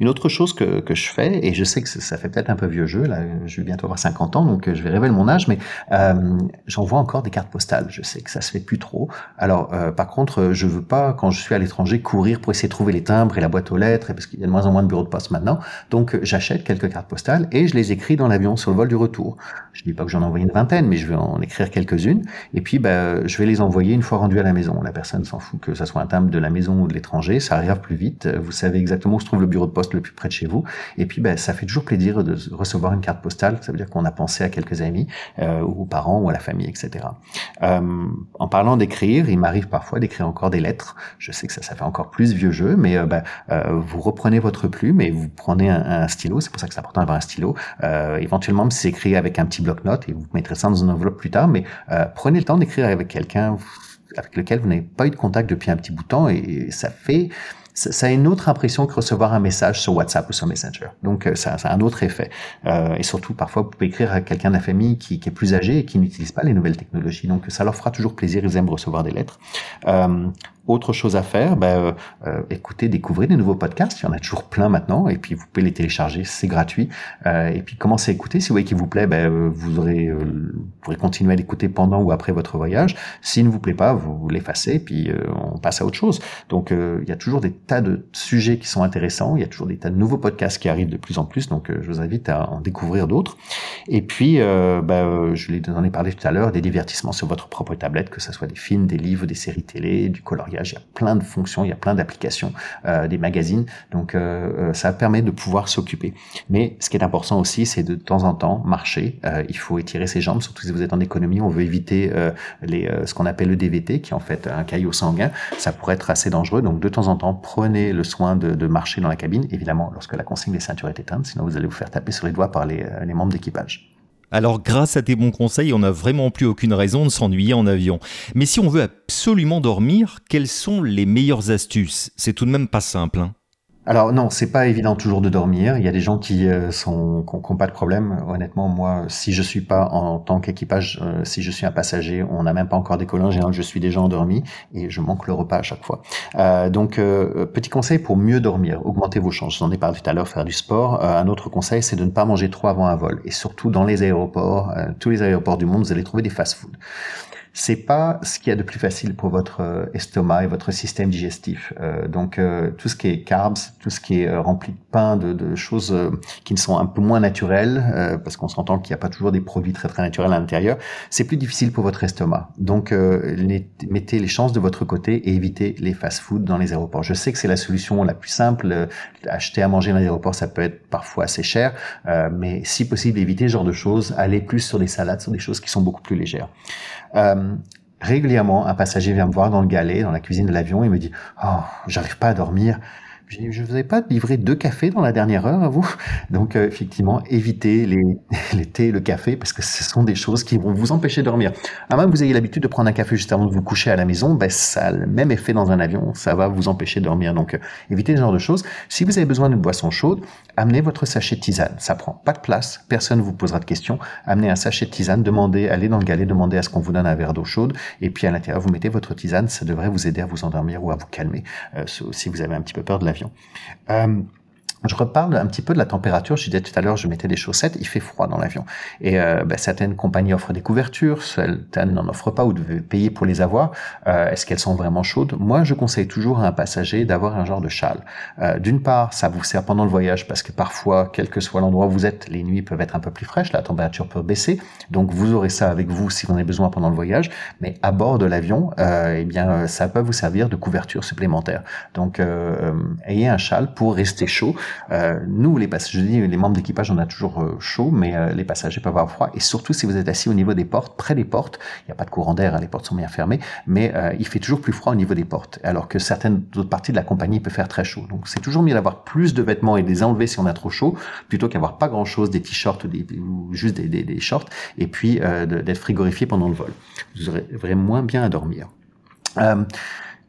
Une autre chose que, que je fais, et je sais que ça fait peut-être un peu vieux jeu, là, je vais bientôt avoir 50 ans, donc je vais révéler mon âge, mais euh, j'envoie encore des cartes postales. Je sais que ça se fait plus trop. Alors, euh, par contre, je veux pas, quand je suis à l'étranger, courir pour essayer de trouver les timbres et la boîte aux lettres, parce qu'il y a de moins en moins de bureaux de poste maintenant. Donc, j'achète quelques cartes postales et je les écris dans l'avion sur le vol du retour. Je dis pas que j'en envoie une vingtaine, mais je vais en écrire quelques-unes. Et puis, ben, je vais les envoyer une fois rendu à la maison. La personne s'en fout que ça soit un timbre de la maison ou de l'étranger. Ça arrive plus vite. Vous savez exactement où se trouve le bureau de poste le plus près de chez vous. Et puis, ben, ça fait toujours plaisir de recevoir une carte postale. Ça veut dire qu'on a pensé à quelques amis, euh, ou aux parents, ou à la famille, etc. Euh, en parlant d'écrire, il m'arrive parfois d'écrire encore des lettres. Je sais que ça, ça fait encore plus vieux jeu, mais euh, ben, vous reprenez votre plume et vous prenez un, un stylo. C'est pour ça que c'est important d'avoir un stylo. Éventuellement, c'est écrit avec un petit bloc-notes et vous mettrez ça dans une enveloppe plus tard. Mais prenez le temps d'écrire avec quelqu'un avec lequel vous n'avez pas eu de contact depuis un petit bout de temps et ça fait ça a une autre impression que recevoir un message sur WhatsApp ou sur Messenger. Donc, euh, ça, ça a un autre effet. Euh, et surtout, parfois, vous pouvez écrire à quelqu'un de la famille qui, qui, est plus âgé et qui n'utilise pas les nouvelles technologies. Donc, ça leur fera toujours plaisir. Ils aiment recevoir des lettres. Euh, autre chose à faire, ben, euh, euh, écoutez, découvrez des nouveaux podcasts. Il y en a toujours plein maintenant, et puis vous pouvez les télécharger, c'est gratuit. Euh, et puis commencez à écouter. Si vous voyez qu'il vous plaît, ben, euh, vous, aurez, euh, vous pourrez continuer à l'écouter pendant ou après votre voyage. S'il ne vous plaît pas, vous, vous l'effacez, puis on passe à autre chose. Donc il y a toujours des tas de sujets qui sont intéressants. Il y a toujours des tas de nouveaux podcasts qui arrivent de plus en plus. Donc je vous invite à en découvrir d'autres. Et puis, ben, je en ai parlé tout à l'heure, des divertissements sur votre propre tablette, que ce soit des films, des livres, des séries télé, du coloriage il y a plein de fonctions, il y a plein d'applications, euh, des magazines. Donc euh, euh, ça permet de pouvoir s'occuper. Mais ce qui est important aussi, c'est de, temps en temps marcher. il faut étirer ses jambes, surtout si vous êtes en économie. On veut éviter ce qu'on appelle le DVT, qui est en fait un caillot sanguin. Ça pourrait être assez dangereux. Donc de temps en temps, prenez le soin de, marcher dans la cabine, évidemment lorsque la consigne des ceintures est éteinte, sinon vous allez vous faire taper sur les doigts par les membres d'équipage. Alors grâce à tes bons conseils, on n'a vraiment plus aucune raison de s'ennuyer en avion. Mais si on veut absolument dormir, quelles sont les meilleures astuces? C'est tout de même pas simple. Hein alors non, c'est pas évident toujours de dormir. Il y a des gens qui euh, sont qui ont, pas de problème. Honnêtement, moi, si je suis pas en tant qu'équipage, euh, si je suis un passager, on n'a même pas encore décollé. En général, je suis déjà endormi et je manque le repas à chaque fois. Euh, donc, euh, petit conseil pour mieux dormir, augmenter vos chances. J'en ai parlé tout à l'heure, faire du sport. un autre conseil, c'est de ne pas manger trop avant un vol. Et surtout dans les aéroports, tous les aéroports du monde, vous allez trouver des fast-foods c'est pas ce qu'il y a de plus facile pour votre euh, estomac et votre système digestif. Euh, donc euh, tout ce qui est carbs, tout ce qui est rempli de pain, de, de choses qui ne sont un peu moins naturelles, parce qu'on s'entend qu'il n'y a pas toujours des produits très très naturels à l'intérieur, c'est plus difficile pour votre estomac. Donc mettez les chances de votre côté et évitez les fast-foods dans les aéroports. Je sais que c'est la solution la plus simple. acheter à manger dans les aéroports, ça peut être parfois assez cher, mais si possible, évitez ce genre de choses. Allez plus sur des salades, sur des choses qui sont beaucoup plus légères. Euh, régulièrement, un passager vient me voir dans le galet, dans la cuisine de l'avion, et me dit « Oh, j'arrive pas à dormir. » je vous ai pas livré deux cafés dans la dernière heure à vous? Donc euh, effectivement, évitez les, les thés, le café, parce que ce sont des choses qui vont vous empêcher de dormir. À moins que vous ayez l'habitude de prendre un café juste avant de vous coucher à la maison, ben, ça a le même effet dans un avion, ça va vous empêcher de dormir. Donc euh, évitez ce genre de choses. Si vous avez besoin d'une boisson chaude, amenez votre sachet de tisane. Ça prend pas de place, personne ne vous posera de questions. Amenez un sachet de tisane, demandez, allez dans le galet, demandez à ce qu'on vous donne un verre d'eau chaude, et puis à l'intérieur, vous mettez votre tisane, ça devrait vous aider à vous endormir ou à vous calmer euh, si vous avez un petit peu peur de l'avion. Euh, je reparle un petit peu de la température. Je disais tout à l'heure, je mettais des chaussettes. Il fait froid dans l'avion. Et euh, ben, certaines compagnies offrent des couvertures, certaines n'en offrent pas ou devez payer pour les avoir. Euh, Est-ce qu'elles sont vraiment chaudes? Moi, je conseille toujours à un passager d'avoir un genre de châle. Euh, D'une part, ça vous sert pendant le voyage parce que parfois, quel que soit l'endroit où vous êtes, les nuits peuvent être un peu plus fraîches, la température peut baisser. Donc, vous aurez ça avec vous si vous en avez besoin pendant le voyage. Mais à bord de l'avion, euh, eh bien, ça peut vous servir de couverture supplémentaire. Donc, euh, ayez un châle pour rester chaud. Euh, nous, les passagers, les membres d'équipage, on a toujours euh, chaud, mais euh, les passagers peuvent avoir froid. Et surtout, si vous êtes assis au niveau des portes, près des portes, il n'y a pas de courant d'air, hein, les portes sont bien fermées, mais il fait toujours plus froid au niveau des portes, alors que certaines autres parties de la compagnie peuvent faire très chaud. Donc, c'est toujours mieux d'avoir plus de vêtements et de les enlever si on a trop chaud, plutôt qu'avoir pas grand-chose, des t-shirts ou, juste des, des, des, shorts, et puis d'être frigorifié pendant le vol. Vous aurez vraiment moins bien à dormir.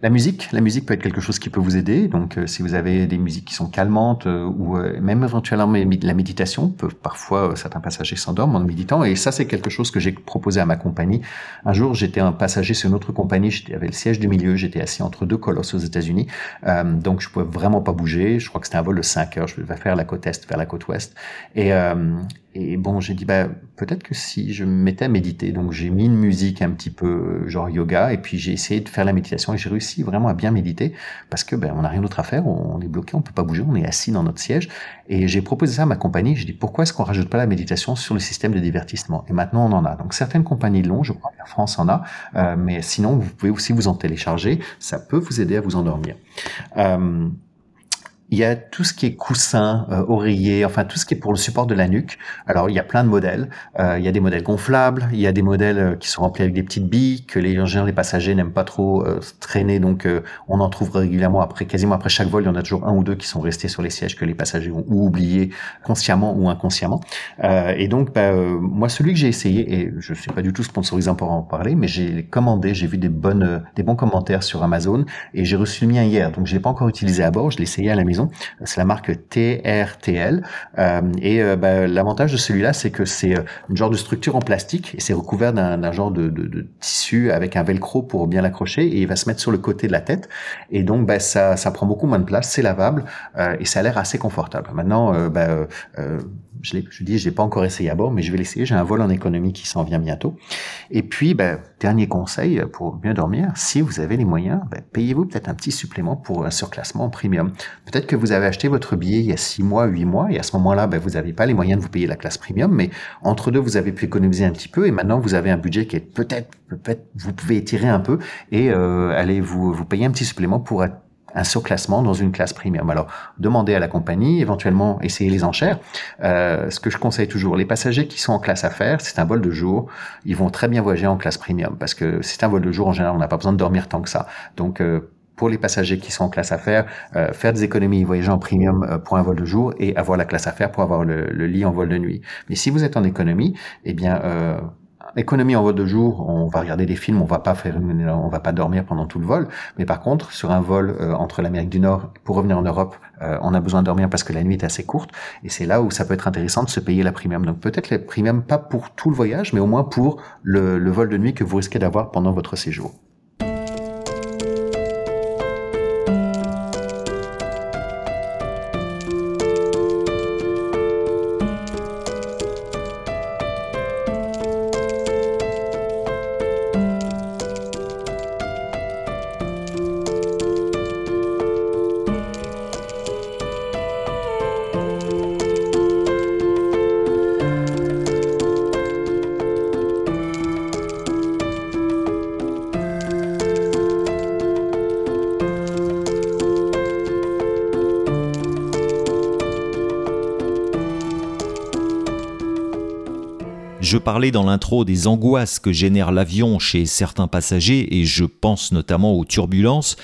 La musique, la musique peut être quelque chose qui peut vous aider. Donc, euh, si vous avez des musiques qui sont calmantes euh, ou euh, même éventuellement la méditation, peut, parfois certains passagers s'endorment en méditant. Et ça, c'est quelque chose que j'ai proposé à ma compagnie. Un jour, j'étais un passager sur une autre compagnie. J'avais le siège du milieu. J'étais assis entre deux colosses aux États-Unis. donc, je pouvais vraiment pas bouger. Je crois que c'était un vol de 5 heures. Je devais faire la côte est vers la côte ouest. Et, et bon, j'ai dit, bah, peut-être que si je me mettais à méditer, donc j'ai mis une musique un petit peu genre yoga, et puis j'ai essayé de faire la méditation, et j'ai réussi vraiment à bien méditer, parce que ben, on n'a rien d'autre à faire, on est bloqué, on peut pas bouger, on est assis dans notre siège. Et j'ai proposé ça à ma compagnie, j'ai dit, pourquoi est-ce qu'on rajoute pas la méditation sur le système de divertissement? Et maintenant, on en a. Donc certaines compagnies l'ont, je crois, la France en a, euh, mais sinon, vous pouvez aussi vous en télécharger, ça peut vous aider à vous endormir. Euh, il y a tout ce qui est coussin, euh, oreiller, enfin tout ce qui est pour le support de la nuque. Alors il y a plein de modèles. Euh, il y a des modèles gonflables, il y a des modèles euh, qui sont remplis avec des petites billes que les ingénieurs, les passagers n'aiment pas trop traîner. Donc on en trouve régulièrement après, quasiment après chaque vol, il y en a toujours un ou deux qui sont restés sur les sièges que les passagers ont ou oublié consciemment ou inconsciemment. et donc bah, moi celui que j'ai essayé et je suis pas du tout sponsorisant pour en parler, mais j'ai commandé, j'ai vu des bonnes, des bons commentaires sur Amazon et j'ai reçu le mien hier. Donc je l'ai pas encore utilisé à bord, je l'ai essayé à la maison c'est la marque TRTL. Euh, et euh, bah, l'avantage de celui-là, c'est que c'est euh, une genre de structure en plastique et c'est recouvert d'un genre de, tissu avec un velcro pour bien l'accrocher et il va se mettre sur le côté de la tête. Et donc, bah, ça, ça prend beaucoup moins de place, c'est lavable et ça a l'air assez confortable. Maintenant, bah, je, je dis, je l'ai pas encore essayé à bord, mais je vais l'essayer. J'ai un vol en économie qui s'en vient bientôt. Et puis, ben, dernier conseil pour mieux dormir, si vous avez les moyens, ben, payez-vous peut-être un petit supplément pour un surclassement en premium. Peut-être que vous avez acheté votre billet il y a six mois, huit mois, et à ce moment-là, ben, vous n'avez pas les moyens de vous payer la classe premium, mais entre deux, vous avez pu économiser un petit peu, et maintenant, vous avez un budget qui est peut-être, peut-être, vous pouvez étirer un peu et euh, aller vous, vous payer un petit supplément pour être un surclassement dans une classe premium. Alors, demandez à la compagnie, éventuellement essayez les enchères. Euh, ce que je conseille toujours, les passagers qui sont en classe affaires, c'est un vol de jour, ils vont très bien voyager en classe premium parce que c'est un vol de jour en général, on n'a pas besoin de dormir tant que ça. Donc euh, pour les passagers qui sont en classe affaires, euh, faire des économies, voyager en premium euh, pour un vol de jour et avoir la classe affaires pour avoir le, le, lit en vol de nuit. Mais si vous êtes en économie, eh bien euh, économie en vol de jour, on va regarder des films, on va pas faire, on va pas dormir pendant tout le vol. Mais par contre, sur un vol euh, entre l'Amérique du Nord pour revenir en Europe, euh, on a besoin de dormir parce que la nuit est assez courte. Et c'est là où ça peut être intéressant de se payer la premium. Donc peut-être la premium pas pour tout le voyage, mais au moins pour le vol de nuit que vous risquez d'avoir pendant votre séjour. Je parlais dans l'intro des angoisses que génère l'avion chez certains passagers et je pense notamment aux turbulences.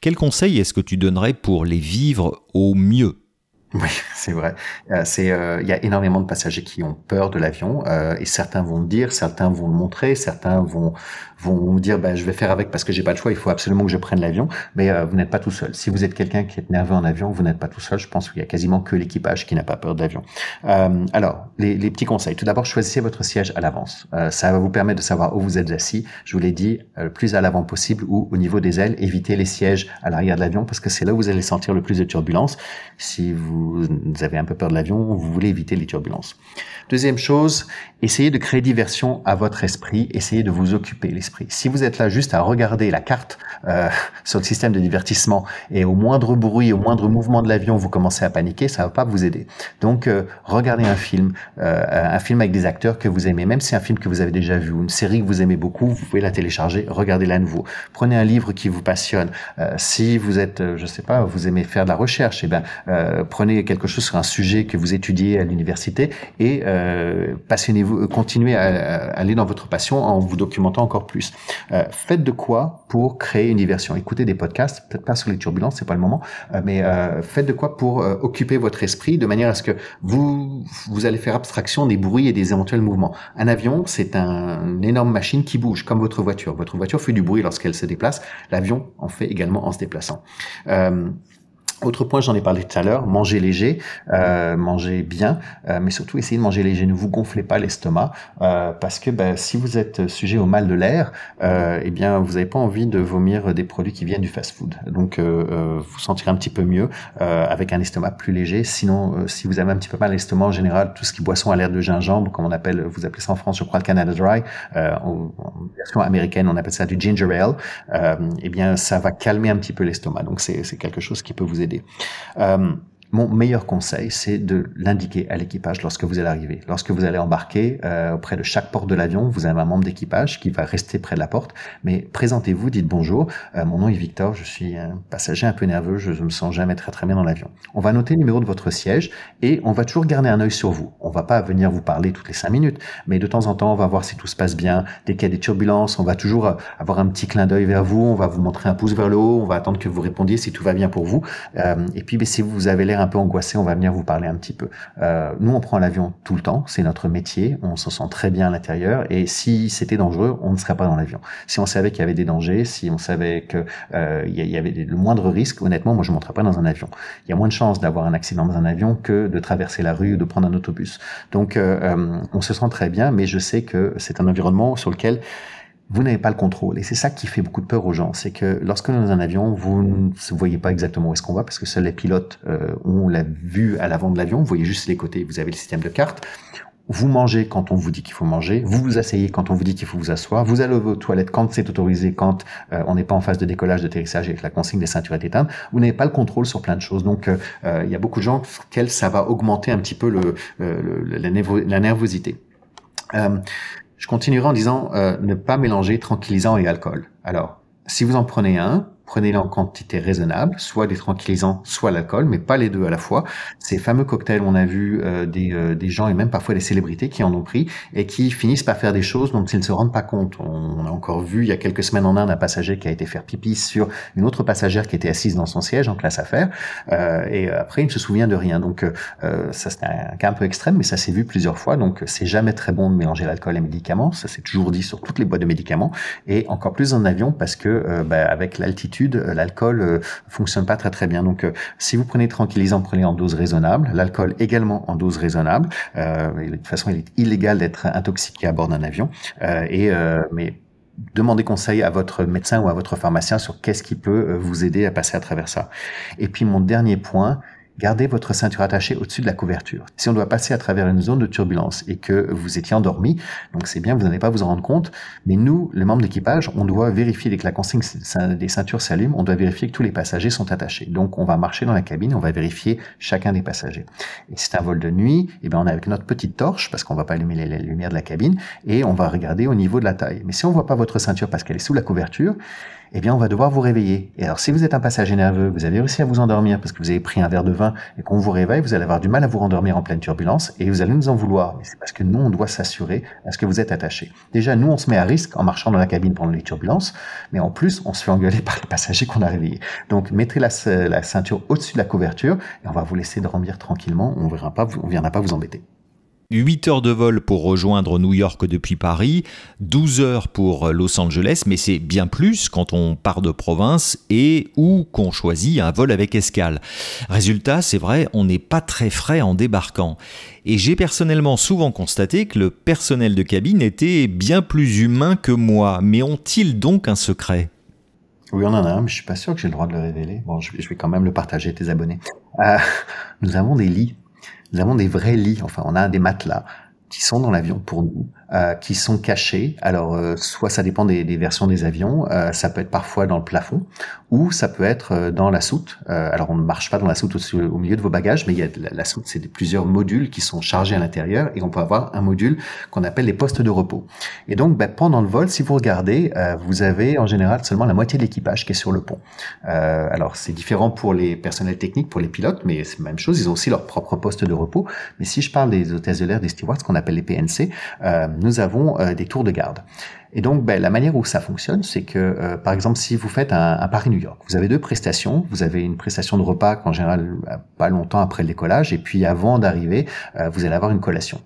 Quel conseil est-ce que tu donnerais pour les vivre au mieux? Oui, c'est vrai. Euh, c'est, euh, il y a énormément de passagers qui ont peur de l'avion euh, et certains vont le dire, certains vont le montrer, certains vont vont dire ben je vais faire avec parce que j'ai pas de choix, il faut absolument que je prenne l'avion. Mais vous n'êtes pas tout seul. Si vous êtes quelqu'un qui est nerveux en avion, vous n'êtes pas tout seul. Je pense qu'il y a quasiment que l'équipage qui n'a pas peur de l'avion. alors les, les, petits conseils. Tout d'abord, choisissez votre siège à l'avance. ça va vous permettre de savoir où vous êtes assis. Je vous l'ai dit, le plus à l'avant possible ou au niveau des ailes. Évitez les sièges à l'arrière de l'avion parce que c'est là où vous allez sentir le plus de turbulence. Si vous vous avez un peu peur de l'avion, vous voulez éviter les turbulences. Deuxième chose, essayez de créer diversion à votre esprit, essayez de vous occuper l'esprit. Si vous êtes là juste à regarder la carte euh, sur le système de divertissement et au moindre bruit, au moindre mouvement de l'avion, vous commencez à paniquer, ça va pas vous aider. Donc, euh, regardez un film, euh, un film avec des acteurs que vous aimez, même si c'est un film que vous avez déjà vu, une série que vous aimez beaucoup, vous pouvez la télécharger, regardez-la à nouveau. Prenez un livre qui vous passionne. si vous êtes, je sais pas, vous aimez faire de la recherche, eh ben, prenez quelque chose sur un sujet que vous étudiez à l'université et euh, passionnez-vous, continuez à, aller dans votre passion en vous documentant encore plus. faites de quoi pour créer une diversion Écoutez des podcasts, peut-être pas sur les turbulences, c'est pas le moment, mais faites de quoi pour occuper votre esprit de manière à ce que vous vous allez faire abstraction des bruits et des éventuels mouvements. Un avion, c'est un, une énorme machine qui bouge comme votre voiture. Votre voiture fait du bruit lorsqu'elle se déplace. L'avion en fait également en se déplaçant. Euh, autre point, j'en ai parlé tout à l'heure, manger léger, euh, manger bien, euh, mais surtout essayez de manger léger. Ne vous gonflez pas l'estomac euh, parce que ben, si vous êtes sujet au mal de l'air, euh, eh bien vous n'avez pas envie de vomir des produits qui viennent du fast-food. Donc vous sentirez un petit peu mieux avec un estomac plus léger. Sinon, si vous avez un petit peu mal l'estomac en général, tout ce qui boisson à l'air de gingembre, comme on appelle, vous appelez ça en France, je crois le Canada Dry, en, version américaine, on appelle ça du ginger ale. eh bien ça va calmer un petit peu l'estomac. Donc c'est quelque chose qui peut vous aider. Euh, mon meilleur conseil, c'est de l'indiquer à l'équipage lorsque vous allez arriver. Lorsque vous allez embarquer, euh, auprès de chaque porte de l'avion, vous avez un membre d'équipage qui va rester près de la porte. Mais présentez-vous, dites bonjour. Euh, mon nom est Victor, je suis un passager un peu nerveux, je ne me sens jamais très très bien dans l'avion. On va noter le numéro de votre siège et on va toujours garder un œil sur vous. On va pas venir vous parler toutes les cinq minutes, mais de temps en temps, on va voir si tout se passe bien. Dès qu'il y a des turbulences, on va toujours euh, avoir un petit clin d'œil vers vous, on va vous montrer un pouce vers le haut, on va attendre que vous répondiez si tout va bien pour vous. Euh, et puis, ben, si vous avez l'air un peu angoissé, on va venir vous parler un petit peu. Euh, nous, on prend l'avion tout le temps, c'est notre métier, on se sent très bien à l'intérieur, et si c'était dangereux, on ne serait pas dans l'avion. Si on savait qu'il y avait des dangers, si on savait que euh, y avait le moindre risque, honnêtement, moi, je ne monterais pas dans un avion. Il y a moins de chances d'avoir un accident dans un avion que de traverser la rue ou de prendre un autobus. Donc, euh, on se sent très bien, mais je sais que c'est un environnement sur lequel vous n'avez pas le contrôle. Et c'est ça qui fait beaucoup de peur aux gens. C'est que lorsque nous sommes dans un avion, vous ne voyez pas exactement où est-ce qu'on va parce que seuls les pilotes euh, ont la vue à l'avant de l'avion. Vous voyez juste les côtés. Vous avez le système de cartes. Vous mangez quand on vous dit qu'il faut manger, vous vous asseyez quand on vous dit qu'il faut vous asseoir, vous allez aux toilettes quand c'est autorisé, quand euh, on n'est pas en phase de décollage, d'atterrissage et que la consigne des ceintures est éteinte. Vous n'avez pas le contrôle sur plein de choses. Donc, euh, il y a beaucoup de gens pour lesquels ça va augmenter un petit peu le, la, la, nervosité. Je continuerai en disant euh, ne pas mélanger tranquillisant et alcool. Alors, si vous en prenez un, prenez-le en quantité raisonnable, soit des tranquillisants, soit l'alcool, mais pas les deux à la fois. Ces fameux cocktails, on a vu euh, des, euh, des, gens et même parfois des célébrités qui en ont pris et qui finissent par faire des choses dont ils ne se rendent pas compte. On a encore vu il y a quelques semaines en Inde un passager qui a été faire pipi sur une autre passagère qui était assise dans son siège en classe affaires euh, et après il ne se souvient de rien. Donc euh, ça c'est un cas un peu extrême, mais ça s'est vu plusieurs fois. Donc c'est jamais très bon de mélanger l'alcool et les médicaments. Ça c'est toujours dit sur toutes les boîtes de médicaments et encore plus en avion parce que bah, avec l'altitude euh, l'alcool euh, fonctionne pas très très bien. Donc, euh, si vous prenez tranquillisant, prenez en dose raisonnable. L'alcool également en dose raisonnable. de toute façon, il est illégal d'être intoxiqué à bord d'un avion. et mais demandez conseil à votre médecin ou à votre pharmacien sur qu'est-ce qui peut vous aider à passer à travers ça. Et puis mon dernier point, Gardez votre ceinture attachée au-dessus de la couverture. Si on doit passer à travers une zone de turbulence et que vous étiez endormi, donc c'est bien, vous n'allez pas vous en rendre compte, mais nous, les membres d'équipage, on doit vérifier dès que la consigne des ceintures s'allume, on doit vérifier que tous les passagers sont attachés. Donc on va marcher dans la cabine, on va vérifier chacun des passagers. Et si c'est un vol de nuit, eh bien on est avec notre petite torche, parce qu'on va pas allumer les, lumières de la cabine, et on va regarder au niveau de la taille. Mais si on voit pas votre ceinture parce qu'elle est sous la couverture, eh bien, on va devoir vous réveiller. Et alors, si vous êtes un passager nerveux, vous avez réussi à vous endormir parce que vous avez pris un verre de vin et qu'on vous réveille, vous allez avoir du mal à vous rendormir en pleine turbulence et vous allez nous en vouloir. Mais c'est parce que nous, on doit s'assurer à ce que vous êtes attaché. Déjà, nous, on se met à risque en marchant dans la cabine pendant les turbulences, mais en plus, on se fait engueuler par les passagers qu'on a réveillés. Donc, mettez la, la ceinture au-dessus de la couverture et on va vous laisser dormir tranquillement. On on viendra pas vous embêter. 8 heures de vol pour rejoindre New York depuis Paris, 12 heures pour Los Angeles, mais c'est bien plus quand on part de province et ou qu'on choisit un vol avec escale. Résultat, c'est vrai, on n'est pas très frais en débarquant. Et j'ai personnellement souvent constaté que le personnel de cabine était bien plus humain que moi, mais ont-ils donc un secret? Oui, on en a un, mais je suis pas sûr que j'ai le droit de le révéler. Bon, je vais quand même le partager tes abonnés. Euh, nous avons des lits nous avons des vrais lits, enfin on a des matelas qui sont dans l'avion pour nous, euh, qui sont cachés. Alors, euh, soit ça dépend des, des versions des avions, euh, ça peut être parfois dans le plafond, ou ça peut être dans la soute. alors, on ne marche pas dans la soute au, milieu de vos bagages, mais il y a la, la soute, c'est plusieurs modules qui sont chargés à l'intérieur, et on peut avoir un module qu'on appelle les postes de repos. Et donc, ben, pendant le vol, si vous regardez, vous avez en général seulement la moitié de l'équipage qui est sur le pont. alors, c'est différent pour les personnels techniques, pour les pilotes, mais c'est la même chose. Ils ont aussi leur propre poste de repos. Mais si je parle des hôtesses de l'air, des stewards, qu'on appelle les PNC, euh, nous avons euh, des tours de garde. Et donc, ben, la manière où ça fonctionne, c'est que, euh, par exemple, si vous faites un, Paris-New York, vous avez deux prestations. Vous avez une prestation de repas qu'en général, pas longtemps après le décollage, et puis avant d'arriver, vous allez avoir une collation.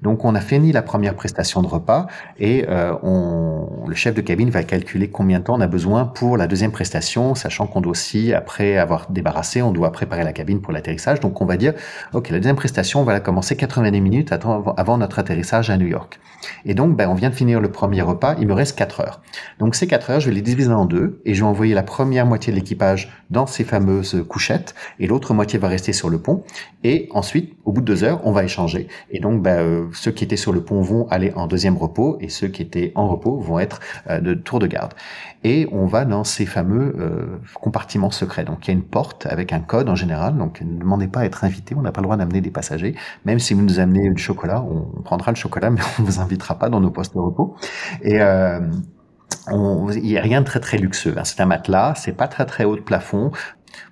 Donc, on a fini la première prestation de repas, et on, le chef de cabine va calculer combien de temps on a besoin pour la deuxième prestation, sachant qu'on doit aussi, après avoir débarrassé, on doit préparer la cabine pour l'atterrissage. Donc, on va dire, OK, la deuxième prestation, on va la commencer 90 minutes avant notre atterrissage à New York. Et donc, ben, on vient de finir le premier repas, il me reste 4 heures. Donc ces 4 heures, je vais les diviser en deux et je vais envoyer la première moitié de l'équipage dans ces fameuses couchettes et l'autre moitié va rester sur le pont. Et ensuite, au bout de 2 heures, on va échanger. Et donc, ben, euh, ceux qui étaient sur le pont vont aller en deuxième repos et ceux qui étaient en repos vont être euh, de tour de garde. Et on va dans ces fameux euh, compartiments secrets. Donc il y a une porte avec un code en général. Donc ne demandez pas à être invité, on n'a pas le droit d'amener des passagers. Même si vous nous amenez du chocolat, on prendra le chocolat, mais on vous invitera pas dans nos postes de repos. Et euh, il n'y a rien de très très luxueux. C'est un matelas, c'est pas très très haut de plafond.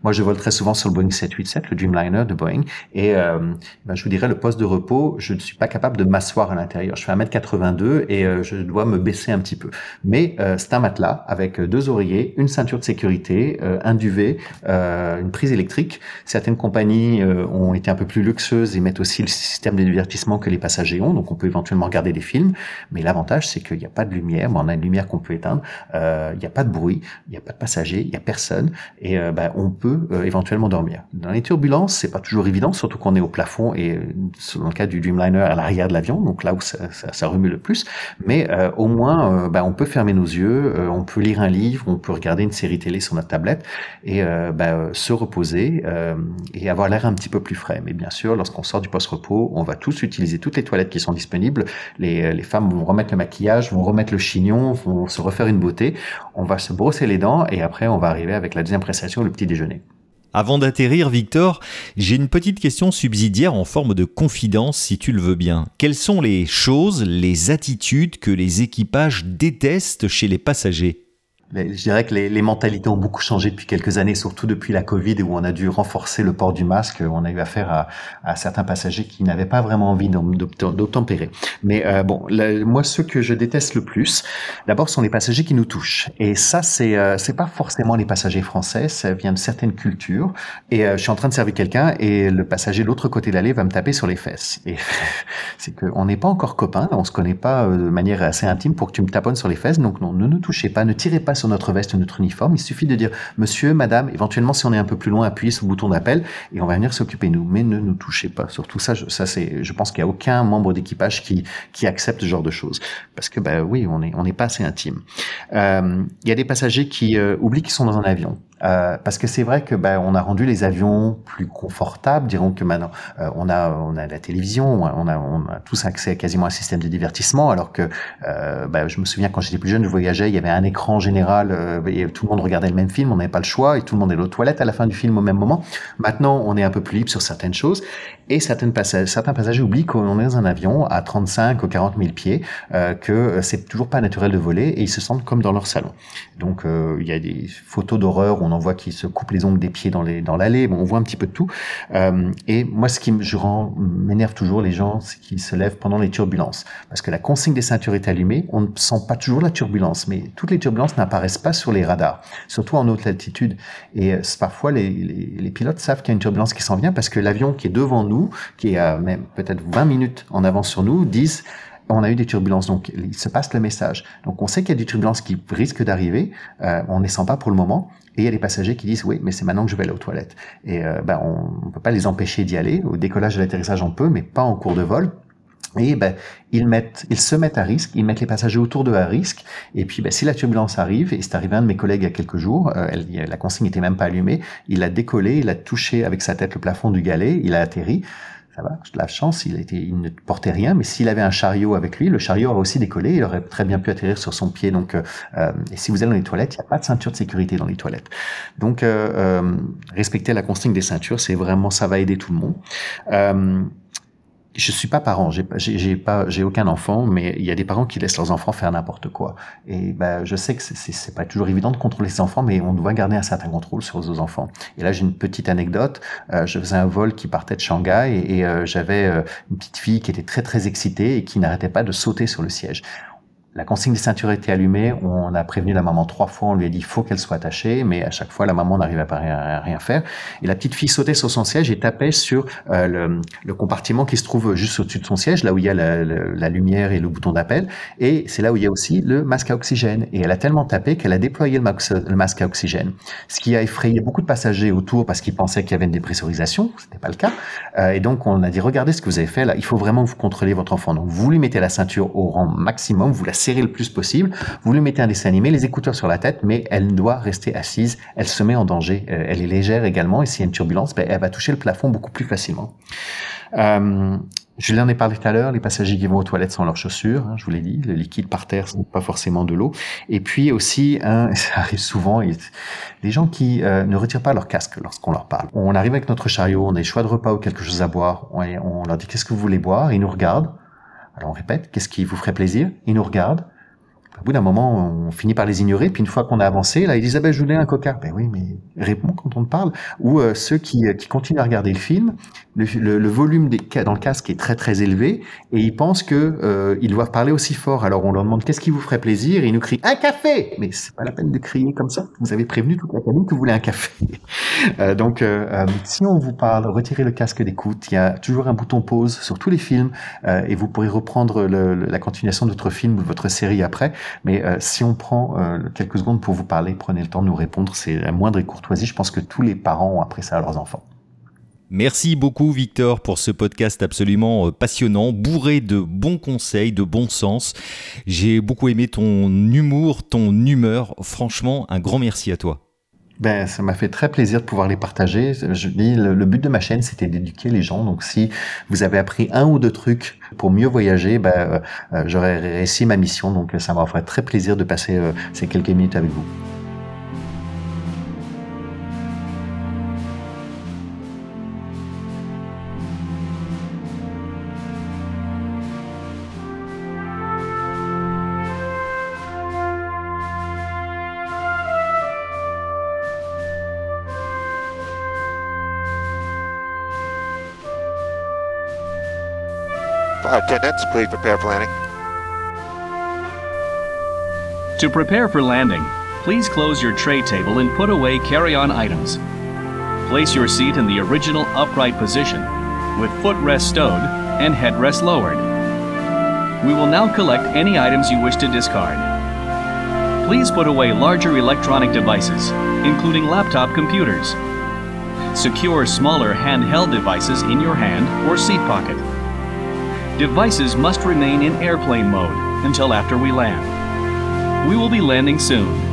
Moi, je vole très souvent sur le Boeing 787, le Dreamliner de Boeing, et euh, ben, je vous dirais, le poste de repos, je ne suis pas capable de m'asseoir à l'intérieur. Je fais 1m82 et euh, je dois me baisser un petit peu. Mais euh, c'est un matelas avec deux oreillers, une ceinture de sécurité, euh, un duvet, euh, une prise électrique. Certaines compagnies ont été un peu plus luxueuses et mettent aussi le système de divertissement que les passagers ont, donc on peut éventuellement regarder des films. Mais l'avantage, c'est qu'il n'y a pas de lumière. Bon, on a une lumière qu'on peut éteindre. il n'y a pas de bruit, il n'y a pas de passagers, il n'y a personne. Et ben, on peut euh, éventuellement dormir. Dans les turbulences, c'est pas toujours évident, surtout qu'on est au plafond et euh, dans le cas du Dreamliner à l'arrière de l'avion, donc là où ça remue le plus. Mais euh, au moins, ben, on peut fermer nos yeux, on peut lire un livre, on peut regarder une série télé sur notre tablette et ben, se reposer et avoir l'air un petit peu plus frais. Mais bien sûr, lorsqu'on sort du post-repos, on va tous utiliser toutes les toilettes qui sont disponibles. Les, les femmes vont remettre le maquillage, vont remettre le chignon, vont se refaire une beauté. On va se brosser les dents et après, on va arriver avec la deuxième prestation, le petit déjeuner. Avant d'atterrir, Victor, j'ai une petite question subsidiaire en forme de confidence, si tu le veux bien. Quelles sont les choses, les attitudes que les équipages détestent chez les passagers? Je dirais que les, mentalités ont beaucoup changé depuis quelques années, surtout depuis la Covid où on a dû renforcer le port du masque. On a eu affaire à, certains passagers qui n'avaient pas vraiment envie d'obtempérer. Mais euh, bon, moi, ceux que je déteste le plus, d'abord, sont les passagers qui nous touchent. Et ça, c'est euh, pas forcément les passagers français, ça vient de certaines cultures. Et euh, je suis en train de servir quelqu'un et le passager de l'autre côté de l'allée va me taper sur les fesses. Et c'est qu'on n'est pas encore copains, on se connaît pas euh, de manière assez intime pour que tu me taponnes sur les fesses. Donc non, ne nous touchez pas, ne tirez pas sur notre veste, notre uniforme. Il suffit de dire monsieur, madame, éventuellement si on est un peu plus loin, appuyez sur le bouton d'appel et on va venir s'occuper de nous. Mais ne nous touchez pas. Surtout ça, je, ça c'est, je pense qu'il n'y a aucun membre d'équipage qui qui accepte ce genre de choses parce que bah oui, on est on n'est pas assez intime. Euh, il y a des passagers qui euh, oublient qu'ils sont dans un avion. Euh, parce que c'est vrai que ben, on a rendu les avions plus confortables. Dirons que maintenant euh, on a on a la télévision, on a on a tous accès à quasiment un système de divertissement. Alors que euh, ben, je me souviens quand j'étais plus jeune, je voyageais, il y avait un écran général, euh, et tout le monde regardait le même film, on n'avait pas le choix et tout le monde est aux toilettes à la fin du film au même moment. Maintenant, on est un peu plus libre sur certaines choses et certaines passages, certains passagers oublient qu'on est dans un avion à 35 ou 40 000 pieds, euh, que c'est toujours pas naturel de voler et ils se sentent comme dans leur salon. Donc il y a des photos d'horreur on en voit qui se coupent les ongles des pieds dans les dans l'allée. Bon, on voit un petit peu de tout. Euh, et moi, ce qui je m'énerve toujours les gens, c'est qu'ils se lèvent pendant les turbulences, parce que la consigne des ceintures est allumée. On ne sent pas toujours la turbulence, mais toutes les turbulences n'apparaissent pas sur les radars, surtout en haute altitude. Et euh, parfois, les, les, pilotes savent qu'il y a une turbulence qui s'en vient parce que l'avion qui est devant nous, qui est même peut-être 20 minutes en avance sur nous, disent on a eu des turbulences, donc il se passe le message. Donc on sait qu'il y a des turbulences qui risquent d'arriver, euh, on ne les sent pas pour le moment, et il y a des passagers qui disent oui, mais c'est maintenant que je vais aller aux toilettes. Et euh, ben, on ne peut pas les empêcher d'y aller. Au décollage et l'atterrissage, on peut, mais pas en cours de vol. Et ben, ils mettent, ils se mettent à risque, ils mettent les passagers autour d'eux à risque. Et puis, ben, si la turbulence arrive, et c'est arrivé à un de mes collègues il y a quelques jours, euh, la consigne n'était même pas allumée, il a décollé, il a touché avec sa tête le plafond du galet, il a atterri ça va, la chance, il, était, il ne portait rien, mais s'il avait un chariot avec lui, le chariot aurait aussi décollé, il aurait très bien pu atterrir sur son pied. Donc, euh, et si vous allez dans les toilettes, il n'y a pas de ceinture de sécurité dans les toilettes. Donc, euh, euh, respecter la consigne des ceintures, c'est vraiment, ça va aider tout le monde. Je suis pas parent, j'ai pas j'ai aucun enfant, mais il y a des parents qui laissent leurs enfants faire n'importe quoi. Et ben je sais que c'est c'est pas toujours évident de contrôler ses enfants, mais on doit garder un certain contrôle sur nos enfants. Et là j'ai une petite anecdote. Euh, je faisais un vol qui partait de Shanghai et, euh, j'avais euh, une petite fille qui était très très excitée et qui n'arrêtait pas de sauter sur le siège. La consigne des ceintures était allumée. On a prévenu la maman trois fois. On lui a dit faut qu'elle soit attachée, mais à chaque fois la maman n'arrivait pas à rien, faire. Et la petite fille sautait sur son siège et tapait sur euh, le, compartiment qui se trouve juste au-dessus de son siège, là où il y a la, lumière et le bouton d'appel. Et c'est là où il y a aussi le masque à oxygène. Et elle a tellement tapé qu'elle a déployé le, masque à oxygène, ce qui a effrayé beaucoup de passagers autour parce qu'ils pensaient qu'il y avait une dépressurisation. C'était pas le cas. Euh, et donc on a dit regardez ce que vous avez fait là. Il faut vraiment que vous contrôlez votre enfant. Donc vous lui mettez la ceinture au rang maximum, vous la serrez le plus possible. Vous lui mettez un dessin animé, les écouteurs sur la tête, mais elle doit rester assise. Elle se met en danger. Euh, elle est légère également, et s'il y a une turbulence, ben, elle va toucher le plafond beaucoup plus facilement. Euh, je l'en ai parlé tout à l'heure, les passagers qui vont aux toilettes sans leurs chaussures, hein, je vous l'ai dit, le liquide par terre, ce n'est pas forcément de l'eau. Et puis aussi, hein, ça arrive souvent, les gens qui euh, ne retirent pas leur casque lorsqu'on leur parle. On arrive avec notre chariot, on a des choix de repas ou quelque chose à boire, on, on leur dit qu'est-ce que vous voulez boire, ils nous regardent. Alors on répète, qu'est-ce qui vous ferait plaisir? Ils nous regardent au bout d'un moment, on finit par les ignorer. Puis une fois qu'on a avancé, là, ben je voulais un coca. Ben oui, mais réponds quand on te parle. Ou euh, ceux qui, euh, qui continuent à regarder le film, le, le, volume des, dans le casque est très très élevé et ils pensent que euh, ils doivent parler aussi fort. Alors on leur demande qu'est-ce qui vous ferait plaisir? Et ils nous crient un café. Mais c'est pas la peine de crier comme ça. Vous avez prévenu toute la cabine que vous voulez un café. euh, donc euh, si on vous parle, retirez le casque d'écoute. Il y a toujours un bouton pause sur tous les films et vous pourrez reprendre le, la continuation de votre film ou de votre série après. Mais euh, si on prend euh, quelques secondes pour vous parler, prenez le temps de nous répondre, c'est la moindre courtoisie. Je pense que tous les parents ont appris ça à leurs enfants. Merci beaucoup Victor pour ce podcast absolument euh, passionnant, bourré de bons conseils, de bon sens. J'ai beaucoup aimé ton humour, ton humeur. Franchement, un grand merci à toi. Ben, ça m'a fait très plaisir de pouvoir les partager. Je dis, le, but de ma chaîne, c'était d'éduquer les gens. Donc, si vous avez appris un ou deux trucs pour mieux voyager, ben, euh, euh, j'aurais réussi ma mission. Donc, ça m'a fait très plaisir de passer euh, ces quelques minutes avec vous. Attendants, please prepare for landing. To prepare for landing, please close your tray table and put away carry-on items. Place your seat in the original upright position, with footrest stowed and headrest lowered. We will now collect any items you wish to discard. Please put away larger electronic devices, including laptop computers. Secure smaller handheld devices in your hand or seat pocket. Devices must remain in airplane mode until after we land. We will be landing soon.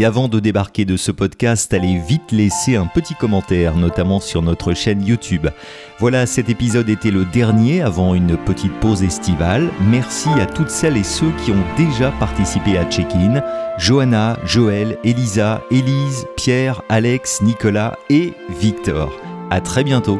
Et avant de débarquer de ce podcast, allez vite laisser un petit commentaire, notamment sur notre chaîne YouTube. Voilà, cet épisode était le dernier avant une petite pause estivale. Merci à toutes celles et ceux qui ont déjà participé à Check-in. Johanna, Joël, Elisa, Élise, Pierre, Alex, Nicolas et Victor. À très bientôt.